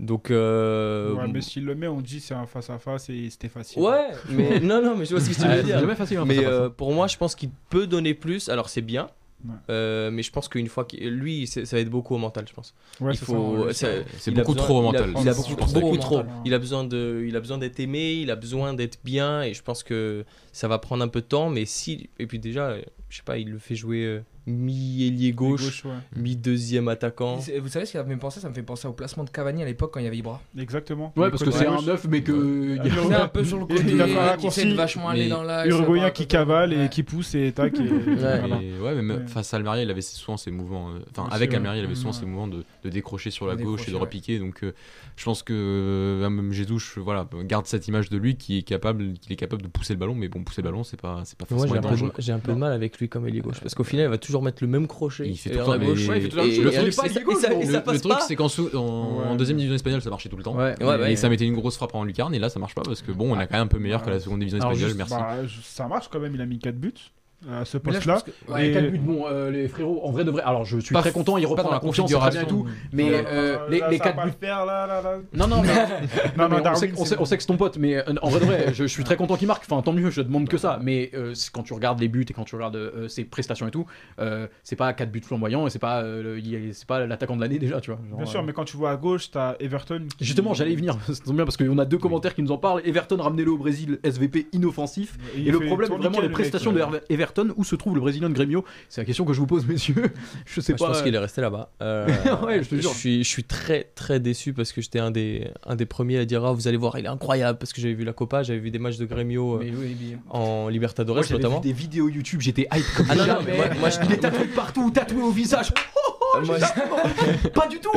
Donc. euh, Ouais, mais s'il le met, on dit c'est un face à face et c'était facile. Ouais, mais non, non, mais je vois ce que tu veux dire. jamais facile. hein, Mais euh, pour moi, je pense qu'il peut donner plus. Alors, c'est bien. Ouais. Euh, mais je pense qu'une fois qu'il lui, ça va être beaucoup au mental, je pense. Ouais, il c'est faut, C'est beaucoup besoin- trop il a- mental. Il a beaucoup, Trop. Il a besoin de, il a besoin d'être aimé, il a besoin d'être bien, et je pense que ça va prendre un peu de temps. Mais si, et puis déjà, je sais pas, il le fait jouer, euh, mi-ailier gauche, Gauche, ouais. mi-deuxième attaquant. Et Vous savez ce qui m'a fait penser Ça me fait penser au placement de Cavani à l'époque quand il y avait Ibra. Exactement. Ouais, parce que c'est un gauche. neuf, mais que. il C'est un peu sur le côté, il a fait un qui essaie vachement aller dans l'axe. Uruguayen qui cavale et qui pousse et tac. Et, Ouais. voilà. Et ouais, mais face à Almeria, il avait souvent ses mouvements. euh, Enfin, avec. Almeria, il avait souvent Ouais. ses mouvements de, de décrocher sur la gauche et de repiquer. Donc, euh, je pense que euh, même Jesus, voilà, garde cette image de lui qui est capable, qu'il est capable de pousser le ballon. Mais bon, pousser le ballon, c'est pas, forcément un, peu dangereux. j'ai un peu de mal avec lui comme ailier gauche parce qu'au final, il va toujours mettre le même crochet. Il fait tout le temps, gauche. Ouais, il fait tout le temps. Et- Le et- truc, et- c'est et ça- Le, le truc, qu'en en, deuxième division espagnole, ça marchait tout le temps. Ouais, Ouais. Et ça mettait une grosse frappe en lucarne. Et là, ça marche pas parce que bon, on est quand même un peu meilleur que la seconde division espagnole. merci. Bah, ça marche quand même, il a mis 4 buts à ce poste-là. que- Ouais, Et- quatre buts, bon, euh, les frérots, en vrai de vrai. Alors, je suis Pas très content, il pas reprend dans la confiance, c'est très bien et tout. Mais Euh, euh, là, les, les va 4 pas buts. le faire, là, là, là. Non, non, mais, Non, non, mais non, on, sait, on, c'est sait, bon. on sait que c'est ton pote, mais euh, en vrai de vrai, je, je suis très content qu'il marque. Enfin, tant mieux, je demande que ça. Mais euh, c'est- quand tu regardes les buts et quand tu regardes euh, ses prestations et tout, euh, c'est pas 4 buts flamboyants et c'est pas, euh, c'est pas l'attaquant de l'année déjà, tu vois. Genre, Bien euh, sûr, mais quand tu vois à gauche, t'as Everton. qui- Justement, j'allais y venir. Tombe bien parce qu'on a deux commentaires qui nous en parlent. Everton, ramenez-le au Brésil, SVP inoffensif. Et le problème, vraiment, les prestations de ouais. Everton, où se trouve le Brésilien de Grêmio? C'est la question que je vous pose, messieurs. Je sais Moi, je pas. pense qu'il est resté là-bas. Euh, Ouais, je te jure. suis, je suis très très déçu parce que j'étais un des, un des premiers à dire ah, vous allez voir, il est incroyable parce que j'avais vu la Copa, j'avais vu des matchs de Grêmio euh, oui, en Libertadores Moi, j'avais vu notamment. des vidéos YouTube, j'étais hype comme Ah non, non, jamais. moi- je- Il est tatoué partout, tatoué au visage. Moi, Pas du tout.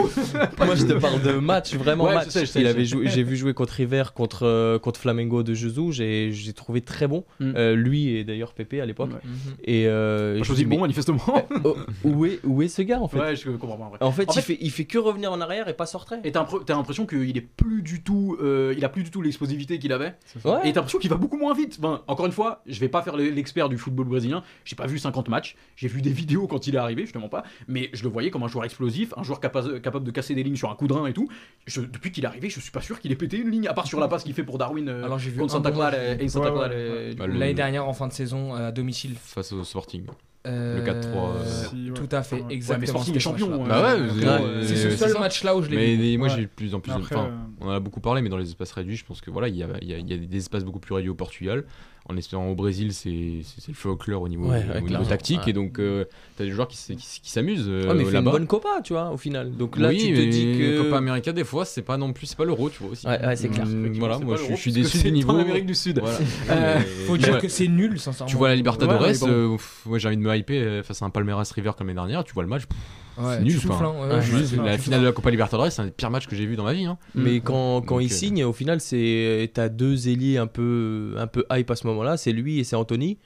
Moi, je te parle de match, vraiment Ouais, match. je sais, je sais, Il avait joué, j'ai vu jouer contre River, contre, euh, contre Flamengo de Jesus, j'ai j'ai trouvé très bon. Mm. Euh, lui et d'ailleurs Pépé à l'époque. Ouais. Et euh, je me dis, bon, manifestement. oh, où, est, où est ce gars en fait Ouais, je comprends pas en vrai. En fait, En il, fait- fait, il fait que revenir en arrière et pas retrait. Et t'as impr- t'as l'impression qu'il est plus du tout, euh, il a plus du tout l'explosivité qu'il avait. Ouais. Et t'as l'impression qu'il va beaucoup moins vite. Enfin, encore une fois, je vais pas faire l'expert du football brésilien. J'ai pas vu 50 matchs. J'ai vu des vidéos quand il est arrivé, je te mens pas. Mais je le voyais comme un joueur explosif, un joueur capa- capable de casser des lignes sur un coup de rein et tout. Je- depuis qu'il est arrivé, je suis pas sûr qu'il ait pété une ligne, à part sur la passe qu'il fait pour Darwin euh, Alors j'ai vu contre un Santa Clara match et Santa Ouais, Clara. ouais, et- Bah, l'année dernière en fin de saison à domicile. Face au Sporting. Euh, Le 4-3, euh, Si, ouais. Tout à fait, Ouais. Ouais, mais exactement. Sporting est champion. Bah euh, euh, C'est ce seul match-là où je l'ai Mais moi Ouais. j'ai de plus en plus. Après, enfin, euh, on en a beaucoup parlé, mais dans les espaces réduits, je pense que voilà, il y a, il y a- y a des espaces beaucoup plus réduits au Portugal. En espérant au Brésil, c'est le feu au clair au niveau, Ouais, au niveau tactique. Ouais. Et donc, euh, t'as des joueurs qui, s'amusent euh, Ouais, mais fait une bonne Copa, tu vois, au final. Donc là, oui, tu te dis que. Copa América, des fois, c'est pas non plus, c'est pas l'euro, tu vois aussi. Ouais, ouais, c'est clair. Mm, Voilà, moi je, suis déçu c'est du niveau. en Amérique du Sud. Euh, Faut dire que c'est nul, sincèrement. Tu vois la Libertadores, euh, ouais, j'ai envie de me euh, face à un Palmeiras River comme l'année dernière, tu vois le match, pff, Ouais, c'est nul, souffles, hein, ouais, je- la finale de la Copa Libertadores, c'est un des pires matchs que j'ai vu dans ma vie. Hein. Mais quand, quand Donc, il euh, signe, au final, c'est t'as deux ailiers un peu, un peu hype à ce moment-là, c'est lui et c'est Anthony.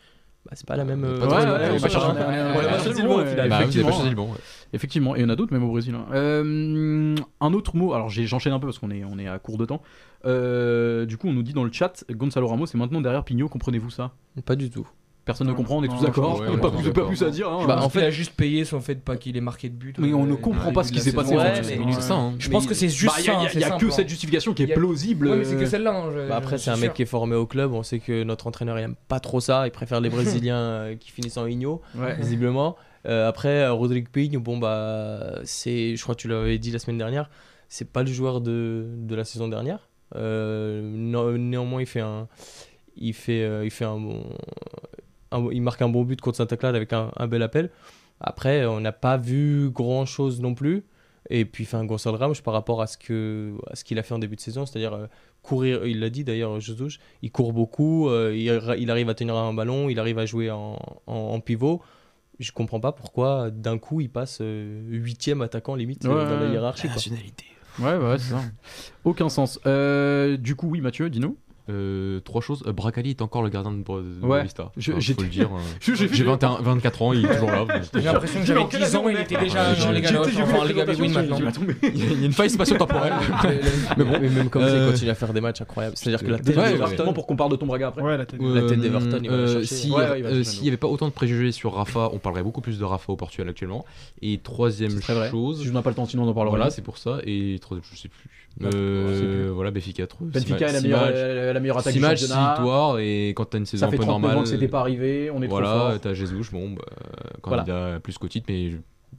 Bah, c'est pas la même. Euh, pas ouais, choisi ouais, le bon, au ouais. Bah, pas le bon. Effectivement, et il y en a d'autres même au Brésil. hein. Euh, un autre mot, alors j'enchaîne un peu parce qu'on est, on est à court de temps. Euh, du coup, on nous dit dans le chat, Gonzalo Ramos est maintenant derrière Pignot, comprenez-vous ça? Pas du tout. Personne ne comprend, on est tous d'accord. ouais, pas, plus- pas d'accord. plus à dire. hein. Bah, en fait- fait, il a juste payé son fait de pas qu'il ait marqué de but. Mais on ne euh, comprend au pas ce qui s'est passé hein. Je pense que c'est Bah, juste ça. a, hein, il y a c'est que cette hein. justification qui est a- plausible. C'est que euh, celle-là. hein, Bah, après, c'est un mec qui est formé au club. On sait que notre entraîneur il aime pas trop ça. Il préfère les Brésiliens euh, qui finissent en igno, visiblement. Euh, après, euh, Rodrigue Pigne, bon, bah, c'est, je crois que tu l'avais dit la semaine dernière, c'est pas le joueur de, de la saison dernière. Euh, néanmoins, il fait un. Il fait, euh, il fait un bon. Un- il marque un bon but contre Santa Clara avec un, un bel appel. Après, on n'a pas vu grand chose non plus. Et puis, enfin, Gonçalo Ramos, par rapport à ce que à ce qu'il a fait en début de saison, c'est-à-dire euh, courir, il l'a dit d'ailleurs, Jesus, il court beaucoup, euh, il, arrive à tenir un ballon, il arrive à jouer en, en, en pivot. Je comprends pas pourquoi d'un coup il passe euh, huitième attaquant limite euh, Ouais, dans la hiérarchie. quoi. Ouais, ouais, c'est ça. Aucun sens. Euh, du coup, oui, Mathieu, dis-nous. Euh, trois choses. Euh, Bracali est encore le gardien de, de Ouais. Boavista. Je- Enfin, j'ai- faut le dire. euh. Je- j'ai- J'ai 21 24 ans, il est toujours là. J'ai l'impression que j'avais manqué 10 ans, il était déjà dans les Galoches, enfin maintenant. Il y a une faille spatio-temporelle. Mais bon, mais même comme ça, Euh, il continue à faire des matchs incroyables. C'est-à-dire que la tête d'Everton, pour qu'on parle de ton Braga après. Ouais, la tête. D'Everton, il va chercher. S'il n'y avait pas autant de préjugés sur Rafa, on parlerait beaucoup plus de Rafa au Portugal actuellement. Et troisième chose. Si je n'ai pas le temps, sinon on en parlera. Voilà, c'est pour ça. Et troisième, je sais plus. Euh. Voilà, Benfica. trop- Benfica est la meilleure, matchs. euh, la meilleure attaque du matchs, 6 championnat. victoires. Et quand t'as une saison Ça fait un peu 39 ans normale. que c'était pas arrivé, on est trop Voilà, fort. t'as Jesus, bon, bah, candidat plus qu'au titre, mais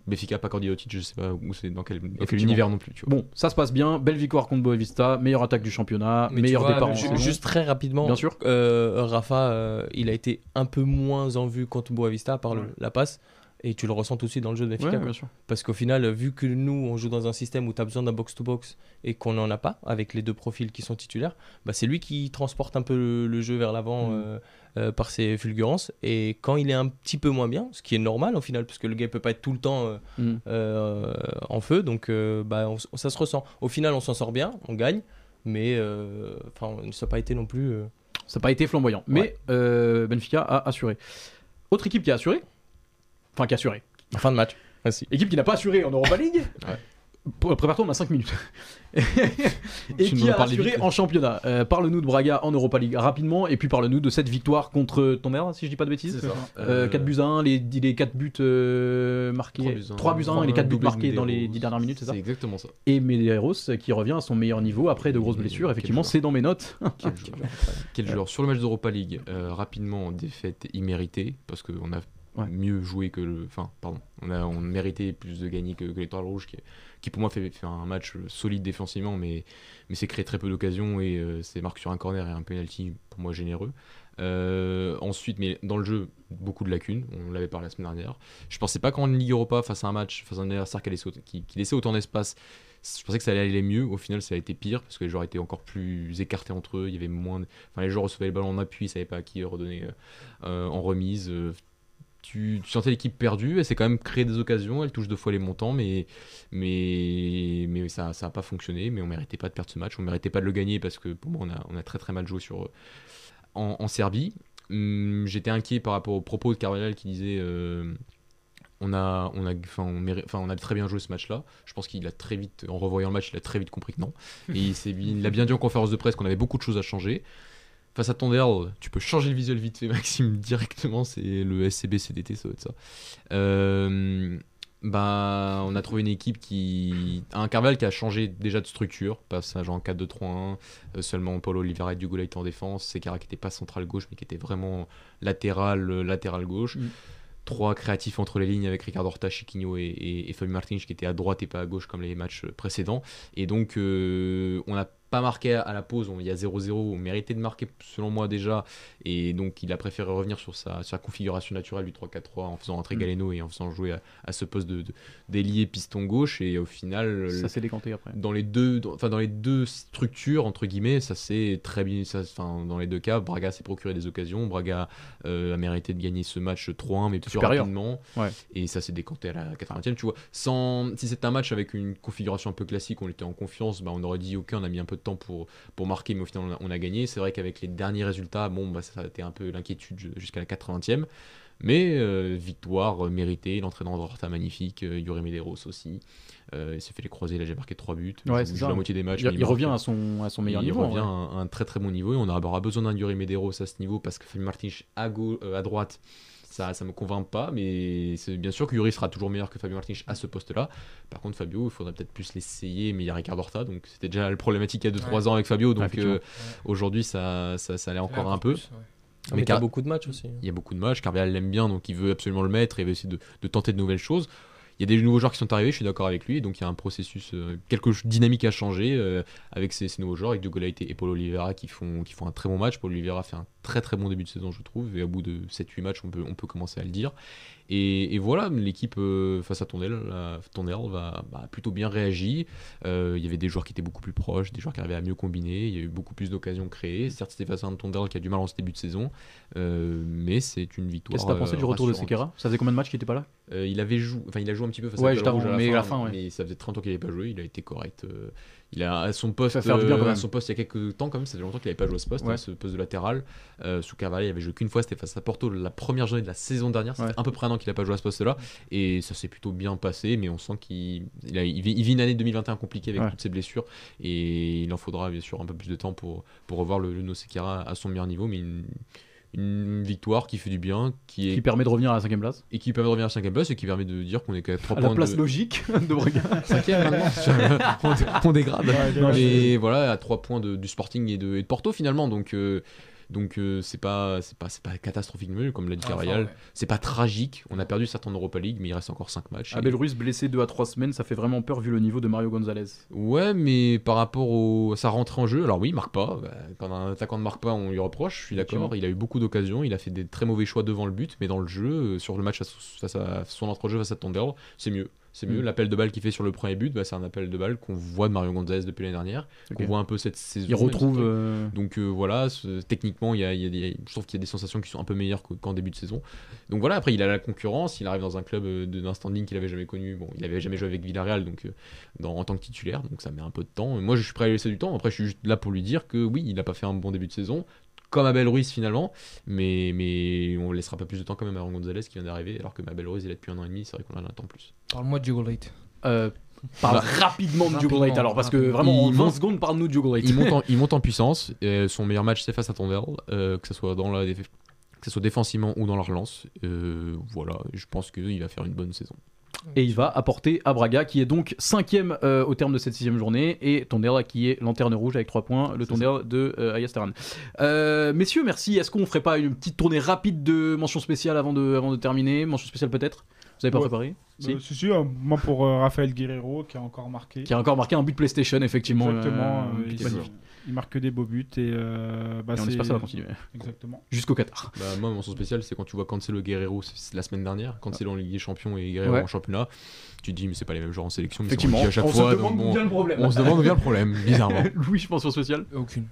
Benfica pas candidat au titre, je sais pas où c'est, dans quel, dans quel Effectivement. univers non plus, tu vois. Bon, ça se passe bien. Belle victoire contre Boavista, meilleure attaque du championnat, Mais meilleur vois, départ en saison. Juste très rapidement, Bien sûr. euh, Rafa, euh, il a été un peu moins en vue contre Boavista, par le- Ouais. la passe. Et tu le ressens tout de suite dans le jeu de Benfica. Ouais, quoi. bien sûr. Parce qu'au final, vu que nous, on joue dans un système où tu as besoin d'un box-to-box et qu'on n'en a pas, avec les deux profils qui sont titulaires, bah, c'est lui qui transporte un peu le, le jeu vers l'avant Mm. euh, euh, par ses fulgurances. Et quand il est un petit peu moins bien, ce qui est normal au final, parce que le gars ne peut pas être tout le temps euh, Mm. en feu, donc bah, on- ça se ressent. Au final, on s'en sort bien, on gagne, mais ça n'a pas été non plus. Ça n'a pas été flamboyant. Mais Ouais. Benfica a assuré. Autre équipe qui a assuré, enfin qui a assuré, en fin de match. Merci. équipe qui n'a pas assuré en Europa League. Ouais. P- Prépare-toi, on a 5 minutes. et Tu qui a assuré vite. en championnat. Euh, parle-nous de Braga en Europa League rapidement, et puis parle-nous de cette victoire contre ton mère, si je dis pas de bêtises. C'est ça. Euh, 4 buts à 1, les, les 4 buts euh, marqués. 3 buts à 1 et les 4 buts marqués dans les Medeiros. 10 dernières minutes, c'est ça C'est exactement ça. Et Medeiros qui revient à son meilleur niveau après de grosses Et blessures. Effectivement, c'est dans mes notes. Quel joueur. Quel joueur. Sur le match d'Europa League, euh, rapidement, défaite imméritée, parce qu'on a Mieux joué que le. Enfin, pardon. On a on méritait plus de gagner que, que l'Étoile Rouge, qui, qui pour moi fait, fait un match solide défensivement, mais, mais c'est créé très peu d'occasions et euh, c'est marqué sur un corner et un penalty pour moi généreux. Euh, ensuite, mais dans le jeu, beaucoup de lacunes. On l'avait parlé la semaine dernière. Je pensais pas qu'en Ligue Europa, face à un match, face à un adversaire qui qui, qui laissait autant d'espace, je pensais que ça allait aller mieux. Au final, ça a été pire parce que les joueurs étaient encore plus écartés entre eux. Il y avait moins. Enfin, les joueurs recevaient le ballon en appui, ils savaient pas à qui redonner euh, en remise. Euh, tu, sentais l'équipe perdue. Elle s'est quand même créé des occasions. Elle touche deux fois les montants, mais mais mais ça ça a pas fonctionné. Mais on méritait pas de perdre ce match. On méritait pas de le gagner parce que pour moi, on a on a très très mal joué sur en, en Serbie. Hum, J'étais inquiet par rapport aux propos de Carvalhal qui disait. euh, on a, on a, on, a très bien joué ce match-là. Je pense qu'il a très vite, en revoyant le match, il a très vite compris que non. Et il, s'est- il a bien dit en conférence de presse qu'on avait beaucoup de choses à changer. Face à Tondel, tu peux changer le visuel vite fait, Maxime, directement. C'est le SCB CDT, ça doit être ça. Euh, bah, on a trouvé une équipe qui. Un Carval qui a changé déjà de structure. Passage en 4-2-3-1. euh, seulement Paulo Oliveira et était en défense. Sekara qui n'était pas central gauche, mais qui était vraiment latéral, euh, latéral gauche. Mm. Trois créatifs entre les lignes avec Ricardo Horta, Chiquinho et, et, et Fabio Martins qui étaient à droite et pas à gauche comme les matchs précédents. Et donc, euh, on n'a pas marqué à la pause, on- il y a 0-0, on méritait de marquer selon moi déjà, et donc il a préféré revenir sur sa, sur sa configuration naturelle du 3-4-3 en faisant rentrer Mm. Galeno et en faisant jouer à, à ce poste de, d'ailier piston gauche, et au final, Ça s'est décanté après. dans les deux dans, enfin dans les deux structures entre guillemets ça c'est très bien ça enfin dans les deux cas Braga s'est procuré des occasions Braga euh, a mérité de gagner ce match 3-1 mais plus supérieur. rapidement Ouais. et ça s'est décanté à la 80e tu vois sans si c'était un match avec une configuration un peu classique on était en confiance bah, on aurait dit ok on a mis un peu temps pour pour marquer mais au final on a, on a gagné c'est vrai qu'avec les derniers résultats bon bah ça a été un peu l'inquiétude ju- jusqu'à la 80e mais euh, victoire euh, méritée l'entraînement de Horta magnifique euh, Yuri Medeiros aussi euh, il s'est fait les croisés, il a déjà marqué 3 buts. Ouais, il joue la moitié des matchs. Il, il revient à son, à son meilleur il niveau. revient ouais. à un, un très très bon niveau et on aura besoin d'un Yuri Medeiros à ce niveau parce que Fabio Martins à, à droite, ça ça me convainc pas, mais c'est bien sûr que Yuri sera toujours meilleur que Fabio Martins à ce poste-là. Par contre, Fabio, il faudrait peut-être plus l'essayer, mais il y a Ricardo Horta, donc c'était déjà le problématique il y a 2-3 ans avec Fabio, donc euh, aujourd'hui ça, ça, ça allait encore un peu. plus, ouais. Mais, Mais t'as car- beaucoup de matchs aussi. Il y a beaucoup de matchs, Carvalhal l'aime bien, donc il veut absolument le mettre et il veut essayer de, de tenter de nouvelles choses. Il y a des nouveaux joueurs qui sont arrivés, je suis d'accord avec lui, donc il y a un processus, euh, quelque dynamique à changer euh, avec ces, ces nouveaux joueurs, avec Diogo Leite et Paulo Oliveira qui font, qui font un très bon match. Paulo Oliveira fait un très très bon début de saison, je trouve, et au bout de 7-8 matchs, on peut, on peut commencer à le dire. Et, et voilà, l'équipe euh, face à Tondel, Tondel va bah, plutôt bien réagi. Euh, il y avait des joueurs qui étaient beaucoup plus proches, des joueurs qui arrivaient à mieux combiner, il y a eu beaucoup plus d'occasions créées. Certes, c'était face à un Tondel qui a du mal en ce début de saison, euh, mais c'est une victoire. Qu'est-ce que t'as pensé du retour de. Sekera Ça faisait combien de matchs qu'il était pas là? Il avait joué, enfin il a joué un petit peu face Ouais, à à la mais à la fin, ouais. mais ça faisait très longtemps qu'il n'avait pas joué. Il a été correct. Il a à son poste, Ça bien, euh, à son poste il y a quelques temps quand même. Ça fait longtemps qu'il n'avait pas joué à ce poste, Ouais. hein, ce poste de latéral. Euh, sous Carvalho, il avait joué qu'une fois, c'était face à Porto la première journée de la saison dernière. Ça Ouais. fait à peu près un an qu'il n'a pas joué à ce poste-là, et ça s'est plutôt bien passé. Mais on sent qu'il il vit, une année 2021 compliquée avec Ouais. toutes ses blessures, et il en faudra bien sûr un peu plus de temps pour pour revoir le, le à son meilleur niveau, mais une une victoire qui fait du bien, qui est Qui permet de revenir à la cinquième place. et qui permet de revenir à 5 place et qui permet de dire qu'on est qu'à 3 À points la place de... logique de Braga. Cinquième maintenant. on, dé- on dégrade. Ouais, Mais voilà, à 3 points de- du Sporting et de, et de Porto finalement. Donc euh, Donc euh, c'est pas c'est pas c'est pas catastrophique nul comme l'a dit Ah, enfin, Carvajal. ouais. C'est pas tragique. On a perdu certes en Europa League, mais il reste encore 5 matchs. Abel Ruiz blessé 2 à 3 semaines, ça fait vraiment peur vu le niveau de Mario Gonzalez. Ouais, mais par rapport au... sa rentrée en jeu, alors oui, il marque pas. Bah, Quand un attaquant ne marque pas, on lui reproche, je suis d'accord. Il a eu beaucoup d'occasions, il a fait des très mauvais choix devant le but, mais dans le jeu, euh, sur le match face face à son entre-jeu face à Thunder, c'est mieux. C'est mieux. Mm. L'appel de balle qu'il fait sur le premier but, bah, c'est un appel de balle qu'on voit de Mario Gonzalez depuis l'année dernière, Ok. qu'on voit un peu cette saison. Il retrouve. euh, Donc euh, voilà, techniquement, il y a, il y a des- je trouve qu'il y a des sensations qui sont un peu meilleures qu'en début de saison. Donc voilà, après il a la concurrence, il arrive dans un club euh, d'un standing qu'il avait jamais connu. Bon, il avait jamais joué avec Villarreal, donc euh, dans- en tant que titulaire, donc ça met un peu de temps. Moi, je suis prêt à lui laisser du temps. Après, je suis juste là pour lui dire que oui, il n'a pas fait un bon début de saison, comme Abel Ruiz finalement, mais mais on laissera pas plus de temps quand même à Aaron Gonzalez qui vient d'arriver, alors que Abel Ruiz il est depuis un an et demi, c'est vrai qu'on a un temps plus. Parle-moi de Jugolate. euh, parle Bah, rapidement de Jugolate alors, parce que vraiment Il en 20 monte- secondes, parle-nous de Jugolate. Il monte en, il monte en puissance. et son meilleur match, c'est face à Thunder, euh, que ce soit dans la déf- que ce soit défensivement ou dans la relance. Euh, voilà, je pense qu'il va faire une bonne saison. Et il va apporter à Braga, qui est donc cinquième euh, au terme de cette sixième journée, et Tonder qui est lanterne rouge avec 3 points, le Tonder de euh, Ayas. Euh, messieurs, merci. Est-ce qu'on ferait pas une petite tournée rapide de mention spéciale avant de, avant de terminer? Mention spéciale peut-être? Vous avez pas Ouais. préparé? Si. Euh, si, si, euh, moi pour euh, Raphaël Guerrero qui a encore marqué. Qui a encore marqué un but PlayStation, effectivement. Exactement. Il, marque que des beaux buts et, euh, bah, Et on espère que ça va continuer. Exactement. Jusqu'au Qatar. Bah, moi, mon son spécial, c'est quand tu vois Cancelo Guerrero la semaine dernière, Cancelo en Ligue des Champions et Guerrero Ouais. en championnat. Tu te dis, mais c'est pas les mêmes joueurs en sélection. mais Effectivement. c'est à chaque on fois. se donc demande bon, où vient le problème. on se demande où vient le problème, bizarrement. Louis, mention spéciale. Aucune.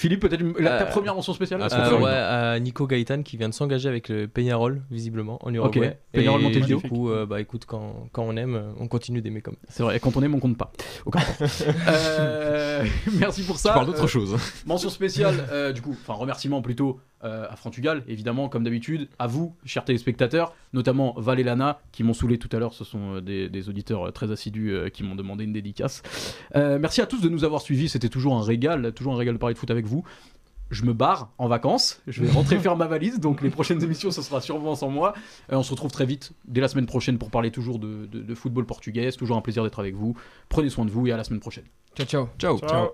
Philippe, peut-être la- ta Euh, première mention spéciale Euh, ouais, à Nico Gaëtan qui vient de s'engager avec le Peñarol, visiblement, en Uruguay. Peñarol Et Montevideo. Du coup, euh, bah écoute, quand, quand on aime, euh, on continue d'aimer comme. C'est vrai, quand on aime, on compte pas. Aucun rapport. Euh, merci pour ça. Tu parles d'autre Euh, chose. Mention spéciale, euh, du coup, enfin remerciement plutôt euh, à Frantugal, évidemment, comme d'habitude, à vous, chers téléspectateurs, notamment Val et Lana, qui m'ont saoulé tout à l'heure. Ce sont euh, des, des auditeurs euh, très assidus euh, qui m'ont demandé une dédicace. Euh, merci à tous de nous avoir suivis. C'était toujours un régal, toujours un régal de parler de foot avec vous. Je me barre en vacances, je vais rentrer faire ma valise, donc les prochaines émissions ce sera sûrement sans moi. Euh, on se retrouve très vite, dès la semaine prochaine, pour parler toujours de, de- de football portugais. C'est toujours un plaisir d'être avec vous. Prenez soin de vous et à la semaine prochaine. Ciao, ciao. Ciao. Ciao.